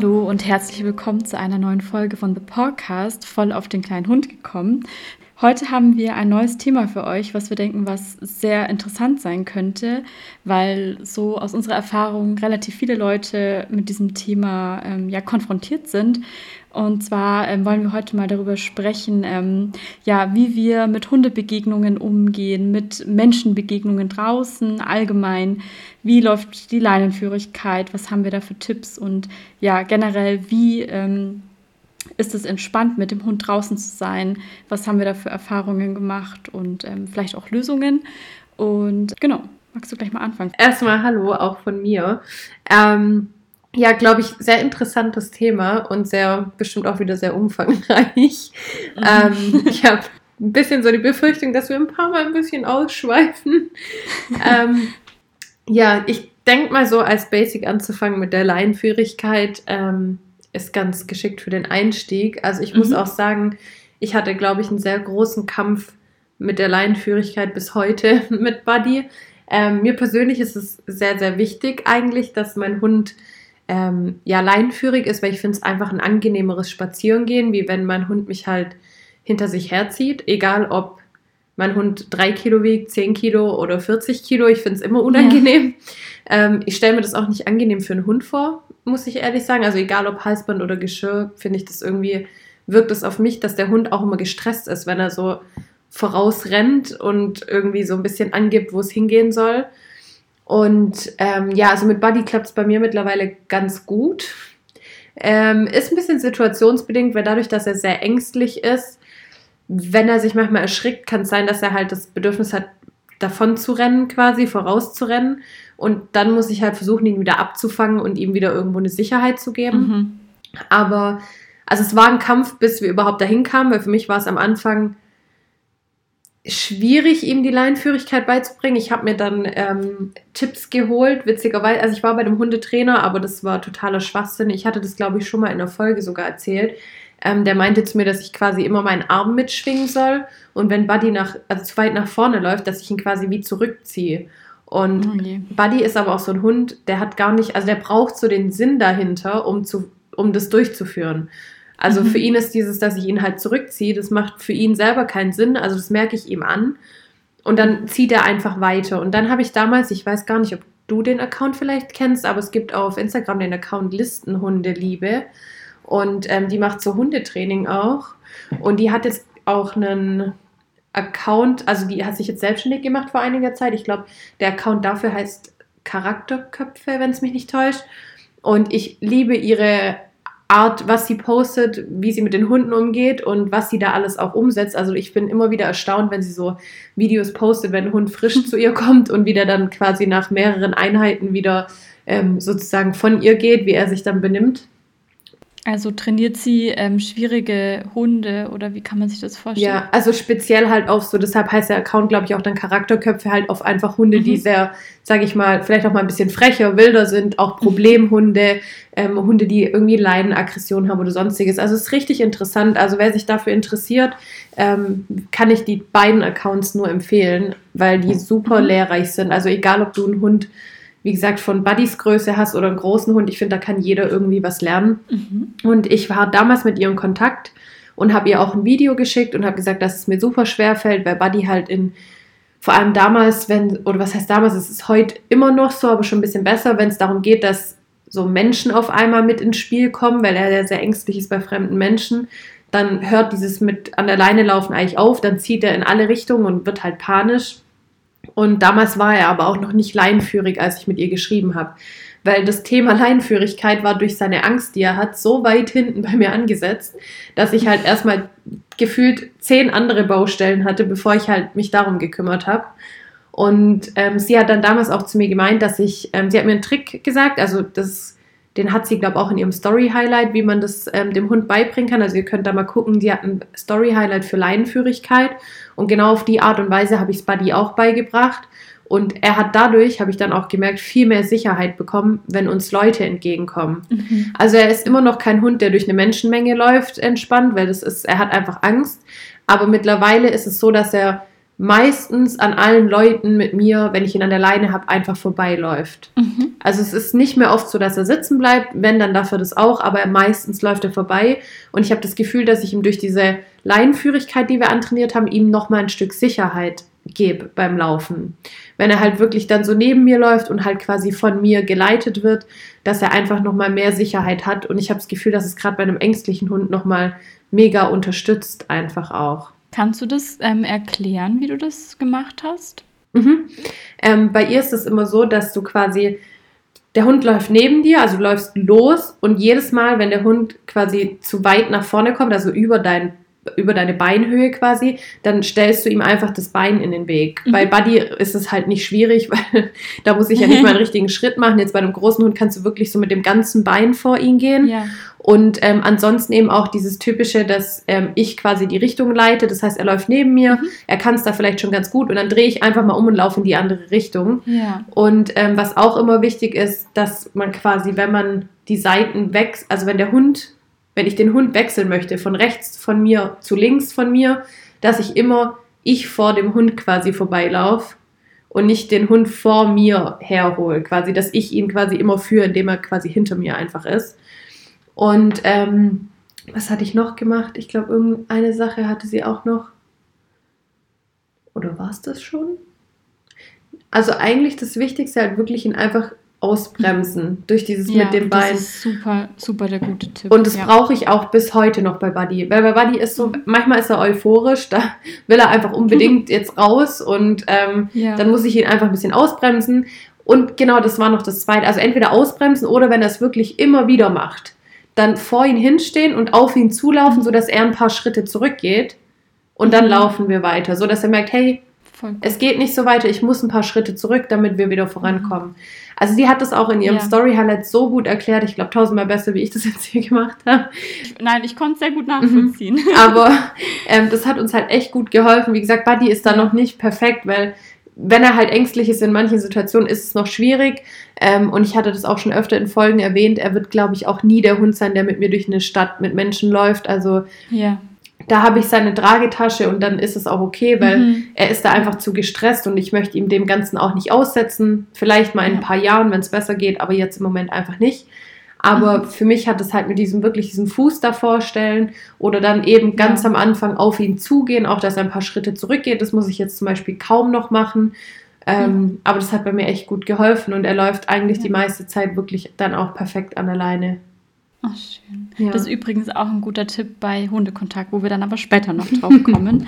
Hallo und herzlich willkommen zu einer neuen Folge von The Podcast, voll auf den kleinen Hund gekommen. Heute haben wir ein neues Thema für euch, was wir denken, was sehr interessant sein könnte, weil so aus unserer Erfahrung relativ viele Leute mit diesem Thema ähm, ja konfrontiert sind. Und zwar ähm, wollen wir heute mal darüber sprechen, ähm, ja, wie wir mit Hundebegegnungen umgehen, mit Menschenbegegnungen draußen allgemein. Wie läuft die Leinenführigkeit? Was haben wir da für Tipps? Und ja, generell, wie ähm, ist es entspannt, mit dem Hund draußen zu sein? Was haben wir da für Erfahrungen gemacht und ähm, vielleicht auch Lösungen? Und genau, magst du gleich mal anfangen? Erstmal Hallo auch von mir. Ähm, ja, glaube ich, sehr interessantes Thema und sehr bestimmt auch wieder sehr umfangreich. Mhm. Ähm, ich habe ein bisschen so die Befürchtung, dass wir ein paar Mal ein bisschen ausschweifen. ähm, ja, ich denke mal so als Basic anzufangen mit der Leinführigkeit. Ähm, ist ganz geschickt für den Einstieg. Also ich mhm. muss auch sagen, ich hatte, glaube ich, einen sehr großen Kampf mit der Leinenführigkeit bis heute mit Buddy. Ähm, mir persönlich ist es sehr, sehr wichtig eigentlich, dass mein Hund ähm, ja leinenführig ist, weil ich finde es einfach ein angenehmeres Spazierengehen, wie wenn mein Hund mich halt hinter sich herzieht, egal ob mein Hund drei Kilo wiegt, zehn Kilo oder 40 Kilo, ich finde es immer unangenehm. Ja. Ähm, ich stelle mir das auch nicht angenehm für einen Hund vor, muss ich ehrlich sagen. Also egal ob Halsband oder Geschirr, finde ich das irgendwie, wirkt es auf mich, dass der Hund auch immer gestresst ist, wenn er so vorausrennt und irgendwie so ein bisschen angibt, wo es hingehen soll. Und ähm, ja, also mit Buddy klappt es bei mir mittlerweile ganz gut. Ähm, ist ein bisschen situationsbedingt, weil dadurch, dass er sehr ängstlich ist, wenn er sich manchmal erschrickt, kann es sein, dass er halt das Bedürfnis hat, davon zu rennen, quasi vorauszurennen. Und dann muss ich halt versuchen, ihn wieder abzufangen und ihm wieder irgendwo eine Sicherheit zu geben. Mhm. Aber, also es war ein Kampf, bis wir überhaupt dahin kamen, weil für mich war es am Anfang schwierig, ihm die Leinführigkeit beizubringen. Ich habe mir dann ähm, Tipps geholt, witzigerweise. Also ich war bei dem Hundetrainer, aber das war totaler Schwachsinn. Ich hatte das, glaube ich, schon mal in der Folge sogar erzählt. Ähm, der meinte zu mir, dass ich quasi immer meinen Arm mitschwingen soll und wenn Buddy nach, also zu weit nach vorne läuft, dass ich ihn quasi wie zurückziehe. Und okay. Oh Buddy ist aber auch so ein Hund, der hat gar nicht, also der braucht so den Sinn dahinter, um, zu, um das durchzuführen. Also mhm. für ihn ist dieses, dass ich ihn halt zurückziehe, das macht für ihn selber keinen Sinn. Also das merke ich ihm an. Und dann zieht er einfach weiter. Und dann habe ich damals, ich weiß gar nicht, ob du den Account vielleicht kennst, aber es gibt auf Instagram den Account Listenhundeliebe. Und ähm, die macht so Hundetraining auch. Und die hat jetzt auch einen Account, also die hat sich jetzt selbstständig gemacht vor einiger Zeit. Ich glaube, der Account dafür heißt Charakterköpfe, wenn es mich nicht täuscht. Und ich liebe ihre Art, was sie postet, wie sie mit den Hunden umgeht und was sie da alles auch umsetzt. Also ich bin immer wieder erstaunt, wenn sie so Videos postet, wenn ein Hund frisch zu ihr kommt und wieder dann quasi nach mehreren Einheiten wieder ähm, sozusagen von ihr geht, wie er sich dann benimmt. Also trainiert sie ähm, schwierige Hunde oder wie kann man sich das vorstellen? Ja, also speziell halt auf so, deshalb heißt der Account, glaube ich, auch dann Charakterköpfe halt auf einfach Hunde, mhm. die sehr, sage ich mal, vielleicht auch mal ein bisschen frecher, wilder sind, auch mhm. Problemhunde, ähm, Hunde, die irgendwie Leidenaggression haben oder sonstiges. Also es ist richtig interessant. Also wer sich dafür interessiert, ähm, kann ich die beiden Accounts nur empfehlen, weil die super mhm. lehrreich sind. Also egal, ob du einen Hund wie gesagt, von Buddys Größe hast oder einen großen Hund. Ich finde, da kann jeder irgendwie was lernen. Mhm. Und ich war damals mit ihr in Kontakt und habe ihr auch ein Video geschickt und habe gesagt, dass es mir super schwer fällt, weil Buddy halt in, vor allem damals, wenn, oder was heißt damals, es ist heute immer noch so, aber schon ein bisschen besser, wenn es darum geht, dass so Menschen auf einmal mit ins Spiel kommen, weil er sehr ängstlich ist bei fremden Menschen, dann hört dieses mit an der Leine laufen eigentlich auf, dann zieht er in alle Richtungen und wird halt panisch. Und damals war er aber auch noch nicht leinführig, als ich mit ihr geschrieben habe. Weil das Thema Leinführigkeit war durch seine Angst, die er hat, so weit hinten bei mir angesetzt, dass ich halt erstmal gefühlt zehn andere Baustellen hatte, bevor ich halt mich darum gekümmert habe. Und ähm, sie hat dann damals auch zu mir gemeint, dass ich, ähm, sie hat mir einen Trick gesagt, also das, den hat sie, glaube ich, auch in ihrem Story-Highlight, wie man das ähm, dem Hund beibringen kann. Also ihr könnt da mal gucken, die hat ein Story-Highlight für Leinenführigkeit und genau auf die Art und Weise habe ich es Buddy auch beigebracht. Und er hat dadurch, habe ich dann auch gemerkt, viel mehr Sicherheit bekommen, wenn uns Leute entgegenkommen. Mhm. Also er ist immer noch kein Hund, der durch eine Menschenmenge läuft, entspannt, weil das ist, er hat einfach Angst. Aber mittlerweile ist es so, dass er meistens an allen Leuten mit mir, wenn ich ihn an der Leine habe, einfach vorbeiläuft. Mhm. Also es ist nicht mehr oft so, dass er sitzen bleibt, wenn, dann darf er das auch, aber meistens läuft er vorbei und ich habe das Gefühl, dass ich ihm durch diese Leinenführigkeit, die wir antrainiert haben, ihm nochmal ein Stück Sicherheit gebe beim Laufen. Wenn er halt wirklich dann so neben mir läuft und halt quasi von mir geleitet wird, dass er einfach nochmal mehr Sicherheit hat und ich habe das Gefühl, dass es gerade bei einem ängstlichen Hund nochmal mega unterstützt einfach auch. Kannst du das ähm, erklären, wie du das gemacht hast? Mhm. Ähm, bei ihr ist es immer so, dass du quasi, der Hund läuft neben dir, also du läufst los und jedes Mal, wenn der Hund quasi zu weit nach vorne kommt, also über dein über deine Beinhöhe quasi, dann stellst du ihm einfach das Bein in den Weg. Mhm. Bei Buddy ist es halt nicht schwierig, weil da muss ich ja nicht mal einen richtigen Schritt machen. Jetzt bei einem großen Hund kannst du wirklich so mit dem ganzen Bein vor ihn gehen. Ja. Und ähm, ansonsten eben auch dieses typische, dass ähm, ich quasi die Richtung leite. Das heißt, er läuft neben mir, mhm. er kann es da vielleicht schon ganz gut und dann drehe ich einfach mal um und laufe in die andere Richtung. Ja. Und ähm, was auch immer wichtig ist, dass man quasi, wenn man die Seiten wächst, also wenn der Hund wenn ich den Hund wechseln möchte, von rechts von mir zu links von mir, dass ich immer ich vor dem Hund quasi vorbeilaufe und nicht den Hund vor mir herhole, quasi, dass ich ihn quasi immer führe, indem er quasi hinter mir einfach ist. Und ähm, was hatte ich noch gemacht? Ich glaube, irgendeine Sache hatte sie auch noch. Oder war es das schon? Also eigentlich das Wichtigste halt wirklich ihn einfach ausbremsen durch dieses ja, mit dem Bein. Das ist super, super der gute Tipp. Und das ja. brauche ich auch bis heute noch bei Buddy. Weil bei Buddy ist so, mhm. manchmal ist er euphorisch, da will er einfach unbedingt jetzt raus und ähm, ja. dann muss ich ihn einfach ein bisschen ausbremsen. Und genau, das war noch das zweite. Also entweder ausbremsen oder wenn er es wirklich immer wieder macht, dann vor ihn hinstehen und auf ihn zulaufen, sodass er ein paar Schritte zurückgeht. Und dann mhm. laufen wir weiter, sodass er merkt, hey, es geht nicht so weiter, ich muss ein paar Schritte zurück, damit wir wieder vorankommen. Mhm. Also sie hat das auch in ihrem ja. Story-Highlight so gut erklärt. Ich glaube, tausendmal besser, wie ich das jetzt hier gemacht habe. Nein, ich konnte es sehr gut nachvollziehen. Mhm. Aber ähm, das hat uns halt echt gut geholfen. Wie gesagt, Buddy ist da noch nicht perfekt, weil wenn er halt ängstlich ist in manchen Situationen, ist es noch schwierig. Ähm, und ich hatte das auch schon öfter in Folgen erwähnt. Er wird, glaube ich, auch nie der Hund sein, der mit mir durch eine Stadt mit Menschen läuft. Also ja da habe ich seine Tragetasche und dann ist es auch okay, weil mhm. er ist da einfach zu gestresst und ich möchte ihm dem Ganzen auch nicht aussetzen. Vielleicht mal in ein paar Jahren, wenn es besser geht, aber jetzt im Moment einfach nicht. Aber mhm. für mich hat es halt mit diesem wirklich diesen Fuß davor stellen oder dann eben ganz ja. am Anfang auf ihn zugehen, auch dass er ein paar Schritte zurückgeht. Das muss ich jetzt zum Beispiel kaum noch machen. Ähm, mhm. Aber das hat bei mir echt gut geholfen und er läuft eigentlich ja. die meiste Zeit wirklich dann auch perfekt an der Leine. Ach, schön. Ja. Das ist übrigens auch ein guter Tipp bei Hundekontakt, wo wir dann aber später noch drauf kommen.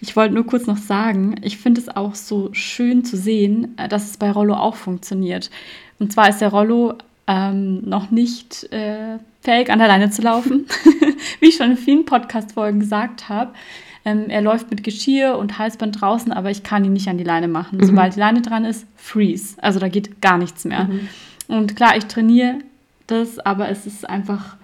ich wollte nur kurz noch sagen, ich finde es auch so schön zu sehen, äh, dass es bei Rollo auch funktioniert. Und zwar ist der Rollo ähm, noch nicht äh, fähig, an der Leine zu laufen. Wie ich schon in vielen Podcast-Folgen gesagt habe. Ähm, er läuft mit Geschirr und Halsband draußen, aber ich kann ihn nicht an die Leine machen. Mhm. Sobald die Leine dran ist, freeze. Also da geht gar nichts mehr. Mhm. Und klar, ich trainiere das, aber es ist einfach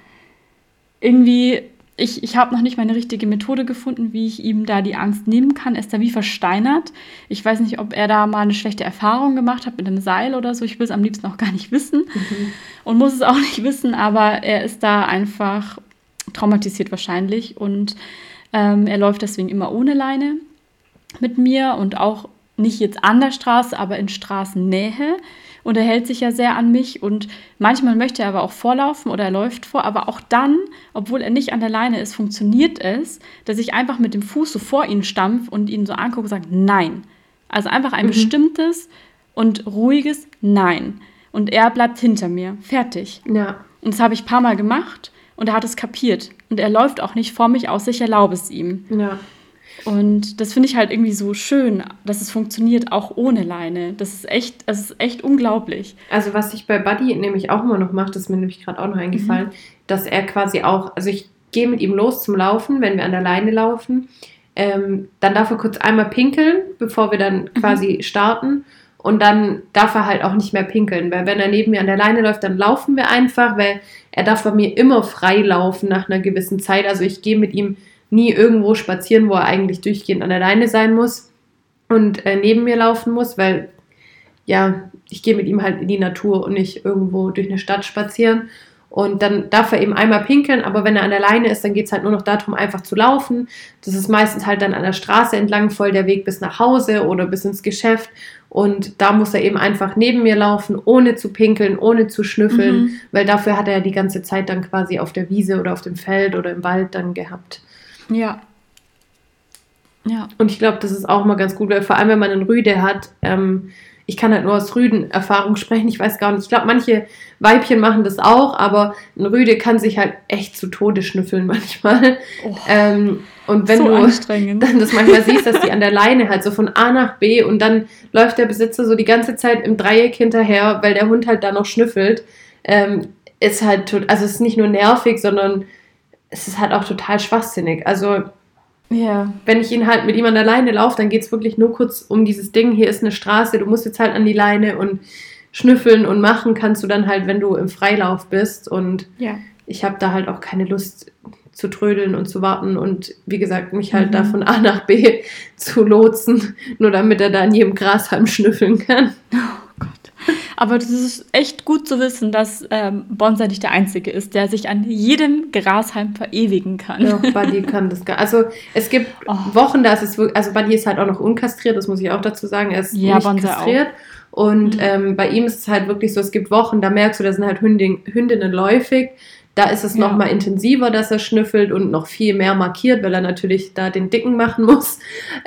irgendwie, ich, ich habe noch nicht meine richtige Methode gefunden, wie ich ihm da die Angst nehmen kann. Er ist da wie versteinert. Ich weiß nicht, ob er da mal eine schlechte Erfahrung gemacht hat mit einem Seil oder so. Ich will es am liebsten auch gar nicht wissen mhm. und muss es auch nicht wissen, aber er ist da einfach traumatisiert wahrscheinlich und ähm, er läuft deswegen immer ohne Leine mit mir und auch nicht jetzt an der Straße, aber in Straßennähe und er hält sich ja sehr an mich und manchmal möchte er aber auch vorlaufen oder er läuft vor, aber auch dann, obwohl er nicht an der Leine ist, funktioniert es, dass ich einfach mit dem Fuß so vor ihn stampf und ihn so angucke und sage, nein. Also einfach ein mhm. bestimmtes und ruhiges Nein. Und er bleibt hinter mir. Fertig. Ja. Und das habe ich ein paar Mal gemacht und er hat es kapiert. Und er läuft auch nicht vor mich aus, ich erlaube es ihm. Ja. Und das finde ich halt irgendwie so schön, dass es funktioniert, auch ohne Leine. Das ist echt, das ist echt unglaublich. Also was ich bei Buddy nämlich auch immer noch mache, das ist mir nämlich gerade auch noch eingefallen, mhm. dass er quasi auch, also ich gehe mit ihm los zum Laufen, wenn wir an der Leine laufen. Ähm, dann darf er kurz einmal pinkeln, bevor wir dann mhm. quasi mhm. starten. Und dann darf er halt auch nicht mehr pinkeln, weil wenn er neben mir an der Leine läuft, dann laufen wir einfach, weil er darf bei mir immer frei laufen nach einer gewissen Zeit. Also ich gehe mit ihm nie irgendwo spazieren, wo er eigentlich durchgehend an der Leine sein muss und äh, neben mir laufen muss, weil ja, ich gehe mit ihm halt in die Natur und nicht irgendwo durch eine Stadt spazieren. Und dann darf er eben einmal pinkeln, aber wenn er an der Leine ist, dann geht es halt nur noch darum, einfach zu laufen. Das ist meistens halt dann an der Straße entlang voll der Weg bis nach Hause oder bis ins Geschäft. Und da muss er eben einfach neben mir laufen, ohne zu pinkeln, ohne zu schnüffeln, mhm. weil dafür hat er ja die ganze Zeit dann quasi auf der Wiese oder auf dem Feld oder im Wald dann gehabt. Ja. Ja. Und ich glaube, das ist auch mal ganz gut, weil vor allem, wenn man einen Rüde hat, ähm, ich kann halt nur aus Rüden-Erfahrung sprechen, ich weiß gar nicht. Ich glaube, manche Weibchen machen das auch, aber ein Rüde kann sich halt echt zu Tode schnüffeln manchmal. Oh, ähm, und wenn so du dann das manchmal siehst, dass die an der Leine halt so von A nach B und dann läuft der Besitzer so die ganze Zeit im Dreieck hinterher, weil der Hund halt da noch schnüffelt, ähm, ist halt, also es ist nicht nur nervig, sondern es ist halt auch total schwachsinnig. Also ja. Wenn ich ihn halt mit ihm an der Leine laufe, dann geht es wirklich nur kurz um dieses Ding, hier ist eine Straße, du musst jetzt halt an die Leine und schnüffeln und machen kannst du dann halt, wenn du im Freilauf bist. Und ja. ich habe da halt auch keine Lust zu trödeln und zu warten und wie gesagt, mich halt mhm. da von A nach B zu lotsen, nur damit er da an jedem Grashalm schnüffeln kann. Aber das ist echt gut zu wissen, dass ähm, Bonsai nicht der Einzige ist, der sich an jedem Grashalm verewigen kann. Ja, Buddy kann das gar Also es gibt oh. Wochen, da ist es wirklich, also Buddy ist halt auch noch unkastriert, das muss ich auch dazu sagen. Er ist ja, nicht Bonsai kastriert. Auch. Und mhm. ähm, bei ihm ist es halt wirklich so, es gibt Wochen, da merkst du, da sind halt Hündin, Hündinnen läufig. Da ist es ja. noch mal intensiver, dass er schnüffelt und noch viel mehr markiert, weil er natürlich da den Dicken machen muss.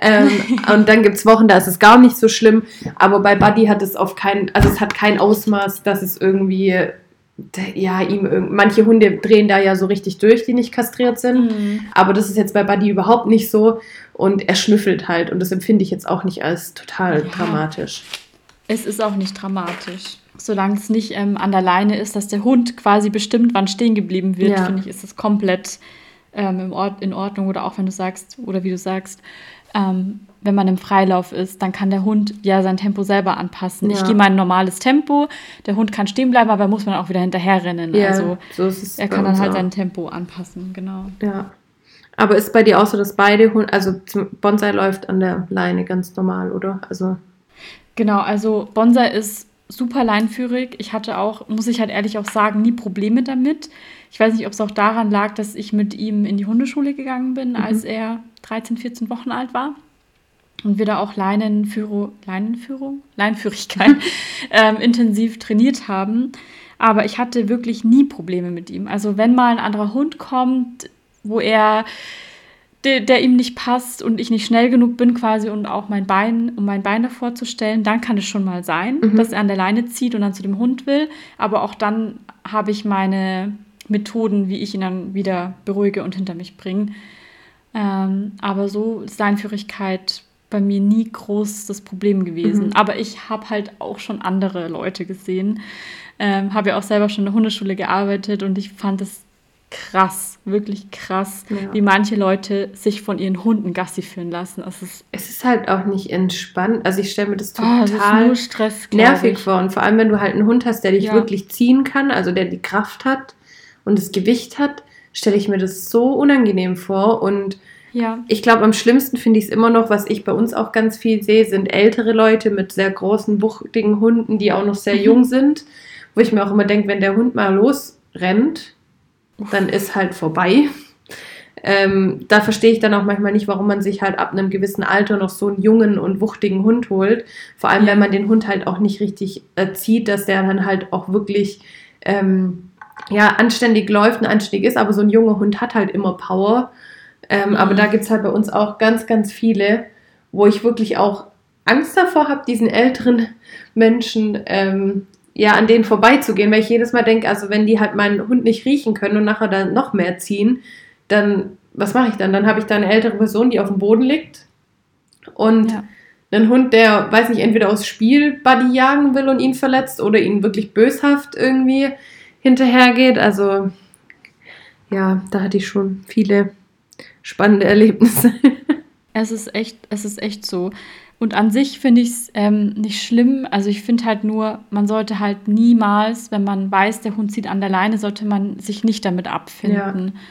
Ähm, und dann gibt es Wochen, da ist es gar nicht so schlimm. Aber bei Buddy hat es auf keinen, also es hat kein Ausmaß, dass es irgendwie, ja, ihm, manche Hunde drehen da ja so richtig durch, die nicht kastriert sind. Mhm. Aber das ist jetzt bei Buddy überhaupt nicht so. Und er schnüffelt halt. Und das empfinde ich jetzt auch nicht als total ja. dramatisch. Es ist auch nicht dramatisch solange es nicht ähm, an der Leine ist, dass der Hund quasi bestimmt, wann stehen geblieben wird, ja. finde ich, ist es komplett ähm, im Ort, in Ordnung. Oder auch wenn du sagst, oder wie du sagst, ähm, wenn man im Freilauf ist, dann kann der Hund ja sein Tempo selber anpassen. Ja. Ich gehe mein normales Tempo, der Hund kann stehen bleiben, aber muss man auch wieder hinterherrennen. Ja, also so er kann dann halt auch. sein Tempo anpassen, genau. Ja. Aber ist bei dir auch so, dass beide Hunde, also Bonsai läuft an der Leine ganz normal, oder? Also Genau, also Bonsai ist super leinführig. Ich hatte auch, muss ich halt ehrlich auch sagen, nie Probleme damit. Ich weiß nicht, ob es auch daran lag, dass ich mit ihm in die Hundeschule gegangen bin, mhm. als er 13, 14 Wochen alt war. Und wir da auch Leinenführung, Leinenführung, Leinenführigkeit ähm, intensiv trainiert haben. Aber ich hatte wirklich nie Probleme mit ihm. Also wenn mal ein anderer Hund kommt, wo er der, der, ihm nicht passt und ich nicht schnell genug bin quasi und auch mein Bein, um mein Bein davor zu stellen, dann kann es schon mal sein, mhm. dass er an der Leine zieht und dann zu dem Hund will. Aber auch dann habe ich meine Methoden, wie ich ihn dann wieder beruhige und hinter mich bringe. Ähm, aber so ist Leinführigkeit bei mir nie groß das Problem gewesen. Mhm. Aber ich habe halt auch schon andere Leute gesehen. Ähm, habe ja auch selber schon in der Hundeschule gearbeitet und ich fand es krass, wirklich krass, ja. wie manche Leute sich von ihren Hunden Gassi führen lassen. Es ist, es ist halt auch nicht entspannt. Also ich stelle mir das total oh, das Stress, nervig ich. vor. Und vor allem, wenn du halt einen Hund hast, der dich ja. wirklich ziehen kann, also der die Kraft hat und das Gewicht hat, stelle ich mir das so unangenehm vor. Und ja. ich glaube, am schlimmsten finde ich es immer noch, was ich bei uns auch ganz viel sehe, sind ältere Leute mit sehr großen, wuchtigen Hunden, die auch noch sehr jung sind. Wo ich mir auch immer denke, wenn der Hund mal losrennt, dann ist halt vorbei. Ähm, da verstehe ich dann auch manchmal nicht, warum man sich halt ab einem gewissen Alter noch so einen jungen und wuchtigen Hund holt. Vor allem, ja. wenn man den Hund halt auch nicht richtig erzieht, dass der dann halt auch wirklich ähm, ja, anständig läuft und anständig ist. Aber so ein junger Hund hat halt immer Power. Ähm, mhm. Aber da gibt es halt bei uns auch ganz, ganz viele, wo ich wirklich auch Angst davor habe, diesen älteren Menschen ähm, ja, an denen vorbeizugehen, weil ich jedes Mal denke, also wenn die halt meinen Hund nicht riechen können und nachher dann noch mehr ziehen, dann, was mache ich dann? Dann habe ich da eine ältere Person, die auf dem Boden liegt und ja. einen Hund, der, weiß nicht, entweder aus Spiel Buddy jagen will und ihn verletzt oder ihn wirklich böshaft irgendwie hinterhergeht. Also, ja, da hatte ich schon viele spannende Erlebnisse. Es ist echt, es ist echt so. Und an sich finde ich es ähm, nicht schlimm. Also ich finde halt nur, man sollte halt niemals, wenn man weiß, der Hund zieht an der Leine, sollte man sich nicht damit abfinden. Ja.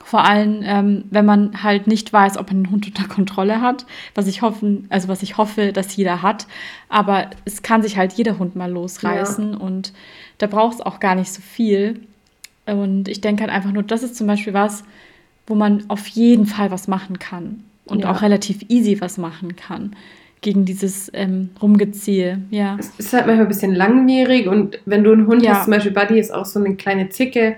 Vor allem, ähm, wenn man halt nicht weiß, ob man den Hund unter Kontrolle hat, was ich hoffen, also was ich hoffe, dass jeder hat. Aber es kann sich halt jeder Hund mal losreißen ja. und da braucht es auch gar nicht so viel. Und ich denke halt einfach nur, das ist zum Beispiel was, wo man auf jeden Fall was machen kann und ja. auch relativ easy was machen kann gegen dieses ähm, Rumgeziehe. Ja. Es ist halt manchmal ein bisschen langwierig und wenn du einen Hund ja. hast, zum Beispiel Buddy ist auch so eine kleine Zicke,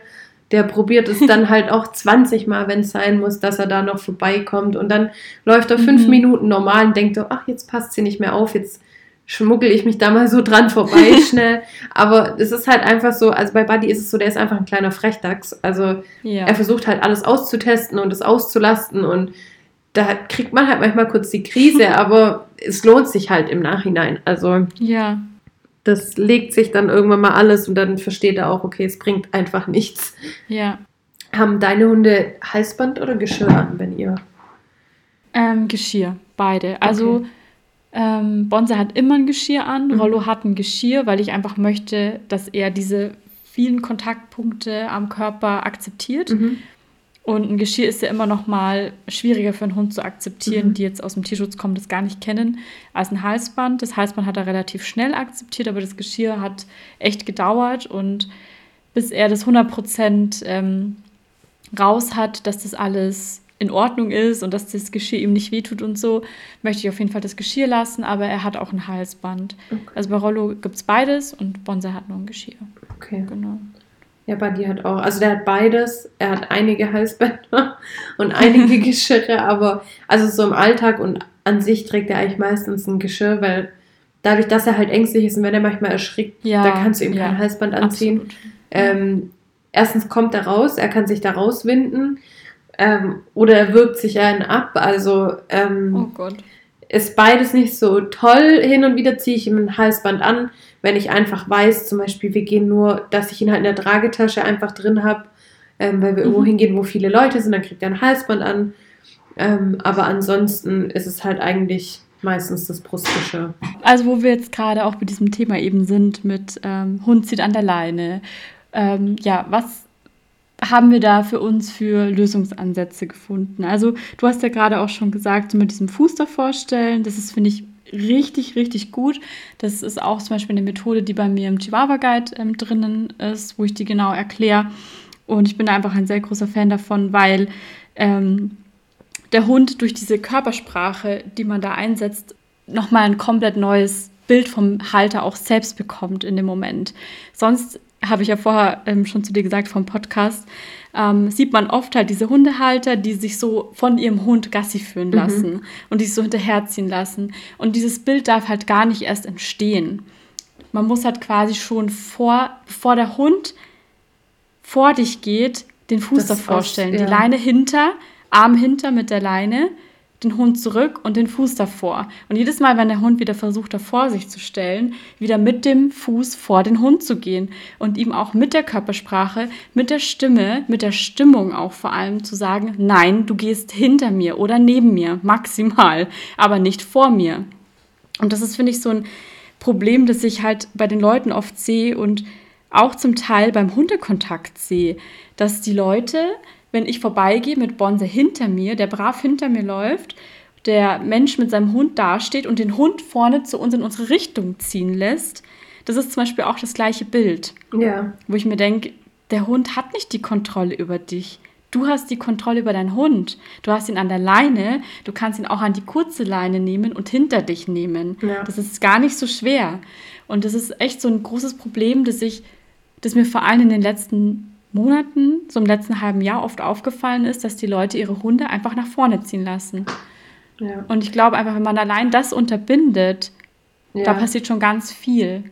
der probiert es dann halt auch 20 Mal, wenn es sein muss, dass er da noch vorbeikommt und dann läuft er fünf mhm. Minuten normal und denkt, ach, jetzt passt sie nicht mehr auf, jetzt schmuggel ich mich da mal so dran vorbei schnell. Aber es ist halt einfach so, also bei Buddy ist es so, der ist einfach ein kleiner Frechdachs. Also ja. er versucht halt alles auszutesten und es auszulasten und da kriegt man halt manchmal kurz die Krise, aber es lohnt sich halt im Nachhinein. Also ja. Das legt sich dann irgendwann mal alles und dann versteht er auch, okay, es bringt einfach nichts. Ja. Haben deine Hunde Halsband oder Geschirr an, wenn ihr? Ähm, Geschirr, beide. Also okay. ähm, Bonse hat immer ein Geschirr an, mhm. Rollo hat ein Geschirr, weil ich einfach möchte, dass er diese vielen Kontaktpunkte am Körper akzeptiert. Mhm. Und ein Geschirr ist ja immer noch mal schwieriger für einen Hund zu akzeptieren, mhm. die jetzt aus dem Tierschutz kommen, das gar nicht kennen, als ein Halsband. Das Halsband hat er relativ schnell akzeptiert, aber das Geschirr hat echt gedauert und bis er das 100% ähm, raus hat, dass das alles in Ordnung ist und dass das Geschirr ihm nicht wehtut und so, möchte ich auf jeden Fall das Geschirr lassen, aber er hat auch ein Halsband. Okay. Also bei Rollo gibt es beides und Bonse hat nur ein Geschirr. Okay. Genau. Ja, Buddy hat auch. Also der hat beides. Er hat einige Halsbänder und einige Geschirre, aber also so im Alltag und an sich trägt er eigentlich meistens ein Geschirr, weil dadurch, dass er halt ängstlich ist und wenn er manchmal erschrickt, ja, da kannst du ihm ja, kein Halsband anziehen. Ähm, erstens kommt er raus, er kann sich da rauswinden ähm, oder er wirkt sich einen ab. Also ähm, oh Gott. Ist beides nicht so toll. Hin und wieder ziehe ich ihm ein Halsband an wenn ich einfach weiß, zum Beispiel, wir gehen nur, dass ich ihn halt in der Tragetasche einfach drin habe, ähm, weil wir mhm. irgendwo hingehen, wo viele Leute sind, dann kriegt er ein Halsband an. Ähm, aber ansonsten ist es halt eigentlich meistens das Brustgeschirr. Also wo wir jetzt gerade auch bei diesem Thema eben sind mit ähm, Hund zieht an der Leine. Ähm, ja, was haben wir da für uns für Lösungsansätze gefunden? Also du hast ja gerade auch schon gesagt, so mit diesem Fuß davor stellen, das ist, finde ich, richtig, richtig gut. Das ist auch zum Beispiel eine Methode, die bei mir im Chihuahua Guide ähm, drinnen ist, wo ich die genau erkläre. Und ich bin da einfach ein sehr großer Fan davon, weil ähm, der Hund durch diese Körpersprache, die man da einsetzt, nochmal ein komplett neues Bild vom Halter auch selbst bekommt in dem Moment. Sonst habe ich ja vorher ähm, schon zu dir gesagt vom Podcast, ähm, sieht man oft halt diese Hundehalter, die sich so von ihrem Hund Gassi führen mhm. lassen mhm. und die so hinterherziehen lassen. Und dieses Bild darf halt gar nicht erst entstehen. Man muss halt quasi schon vor, bevor der Hund vor dich geht, den Fuß das davor stellen. Ja. Die Leine hinter, Arm hinter mit der Leine den Hund zurück und den Fuß davor. Und jedes Mal, wenn der Hund wieder versucht, davor sich zu stellen, wieder mit dem Fuß vor den Hund zu gehen und ihm auch mit der Körpersprache, mit der Stimme, mit der Stimmung auch vor allem zu sagen, nein, du gehst hinter mir oder neben mir, maximal, aber nicht vor mir. Und das ist, finde ich, so ein Problem, das ich halt bei den Leuten oft sehe und auch zum Teil beim Hundekontakt sehe, dass die Leute wenn ich vorbeigehe mit Bonse hinter mir, der brav hinter mir läuft, der Mensch mit seinem Hund dasteht und den Hund vorne zu uns in unsere Richtung ziehen lässt, das ist zum Beispiel auch das gleiche Bild. Ja. Wo ich mir denke, der Hund hat nicht die Kontrolle über dich. Du hast die Kontrolle über deinen Hund. Du hast ihn an der Leine, du kannst ihn auch an die kurze Leine nehmen und hinter dich nehmen. Ja. Das ist gar nicht so schwer. Und das ist echt so ein großes Problem, das ich, das mir vor allem in den letzten Monaten, so im letzten halben Jahr oft aufgefallen ist, dass die Leute ihre Hunde einfach nach vorne ziehen lassen. Ja. Und ich glaube einfach, wenn man allein das unterbindet, ja. da passiert schon ganz viel.